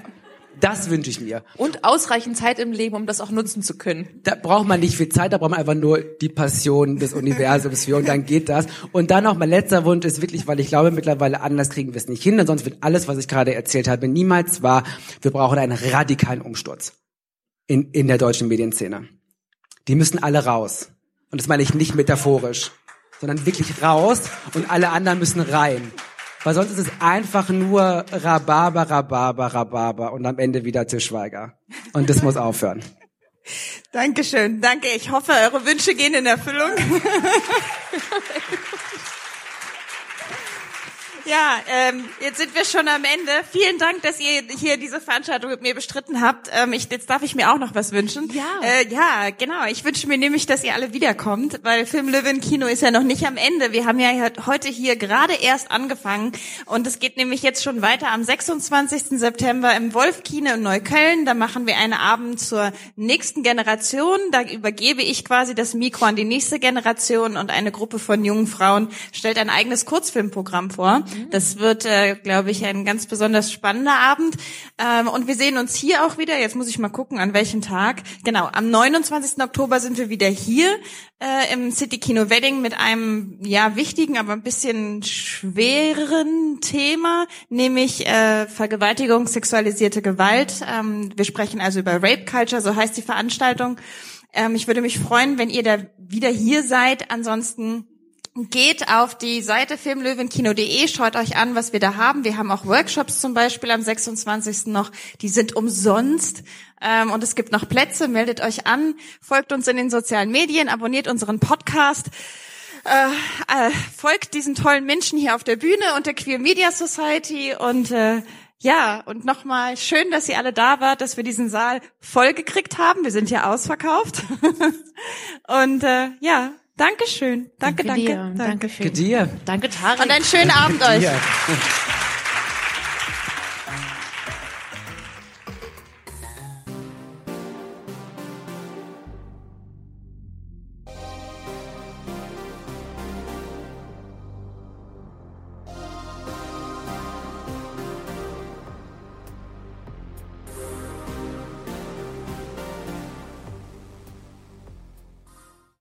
Das wünsche ich mir. Und ausreichend Zeit im Leben, um das auch nutzen zu können. Da braucht man nicht viel Zeit, da braucht man einfach nur die Passion des Universums für und dann geht das. Und dann noch mein letzter Wunsch ist wirklich, weil ich glaube mittlerweile anders kriegen wir es nicht hin, und sonst wird alles, was ich gerade erzählt habe, niemals wahr. Wir brauchen einen radikalen Umsturz in, in der deutschen Medienszene. Die müssen alle raus. Und das meine ich nicht metaphorisch, sondern wirklich raus und alle anderen müssen rein. Weil sonst ist es einfach nur Rhabarber, Rhabarber, Rhabarber und am Ende wieder Tischweiger. Und das muss aufhören. Dankeschön, danke. Ich hoffe, eure Wünsche gehen in Erfüllung. Ja, ähm, jetzt sind wir schon am Ende. Vielen Dank, dass ihr hier diese Veranstaltung mit mir bestritten habt. Ähm, ich, jetzt darf ich mir auch noch was wünschen. Ja. Äh, ja, genau. Ich wünsche mir nämlich, dass ihr alle wiederkommt, weil Film Löwen Kino ist ja noch nicht am Ende. Wir haben ja heute hier gerade erst angefangen und es geht nämlich jetzt schon weiter am 26. September im Wolf-Kino in Neukölln. Da machen wir einen Abend zur nächsten Generation. Da übergebe ich quasi das Mikro an die nächste Generation und eine Gruppe von jungen Frauen stellt ein eigenes Kurzfilmprogramm vor. Das wird, äh, glaube ich, ein ganz besonders spannender Abend. Ähm, und wir sehen uns hier auch wieder. Jetzt muss ich mal gucken, an welchem Tag. Genau, am 29. Oktober sind wir wieder hier äh, im City Kino Wedding mit einem ja wichtigen, aber ein bisschen schwereren Thema, nämlich äh, Vergewaltigung, sexualisierte Gewalt. Ähm, wir sprechen also über Rape Culture, so heißt die Veranstaltung. Ähm, ich würde mich freuen, wenn ihr da wieder hier seid. Ansonsten Geht auf die Seite filmlöwenkino.de, schaut euch an, was wir da haben. Wir haben auch Workshops zum Beispiel am 26. noch, die sind umsonst. Ähm, und es gibt noch Plätze, meldet euch an, folgt uns in den sozialen Medien, abonniert unseren Podcast. Äh, äh, folgt diesen tollen Menschen hier auf der Bühne und der Queer Media Society und äh, ja, und nochmal schön, dass ihr alle da wart, dass wir diesen Saal voll gekriegt haben. Wir sind ja ausverkauft. und äh, ja, Dankeschön. Danke, danke. dir. danke. Danke, Dir. Danke, Tarek. Und einen schönen Abend euch.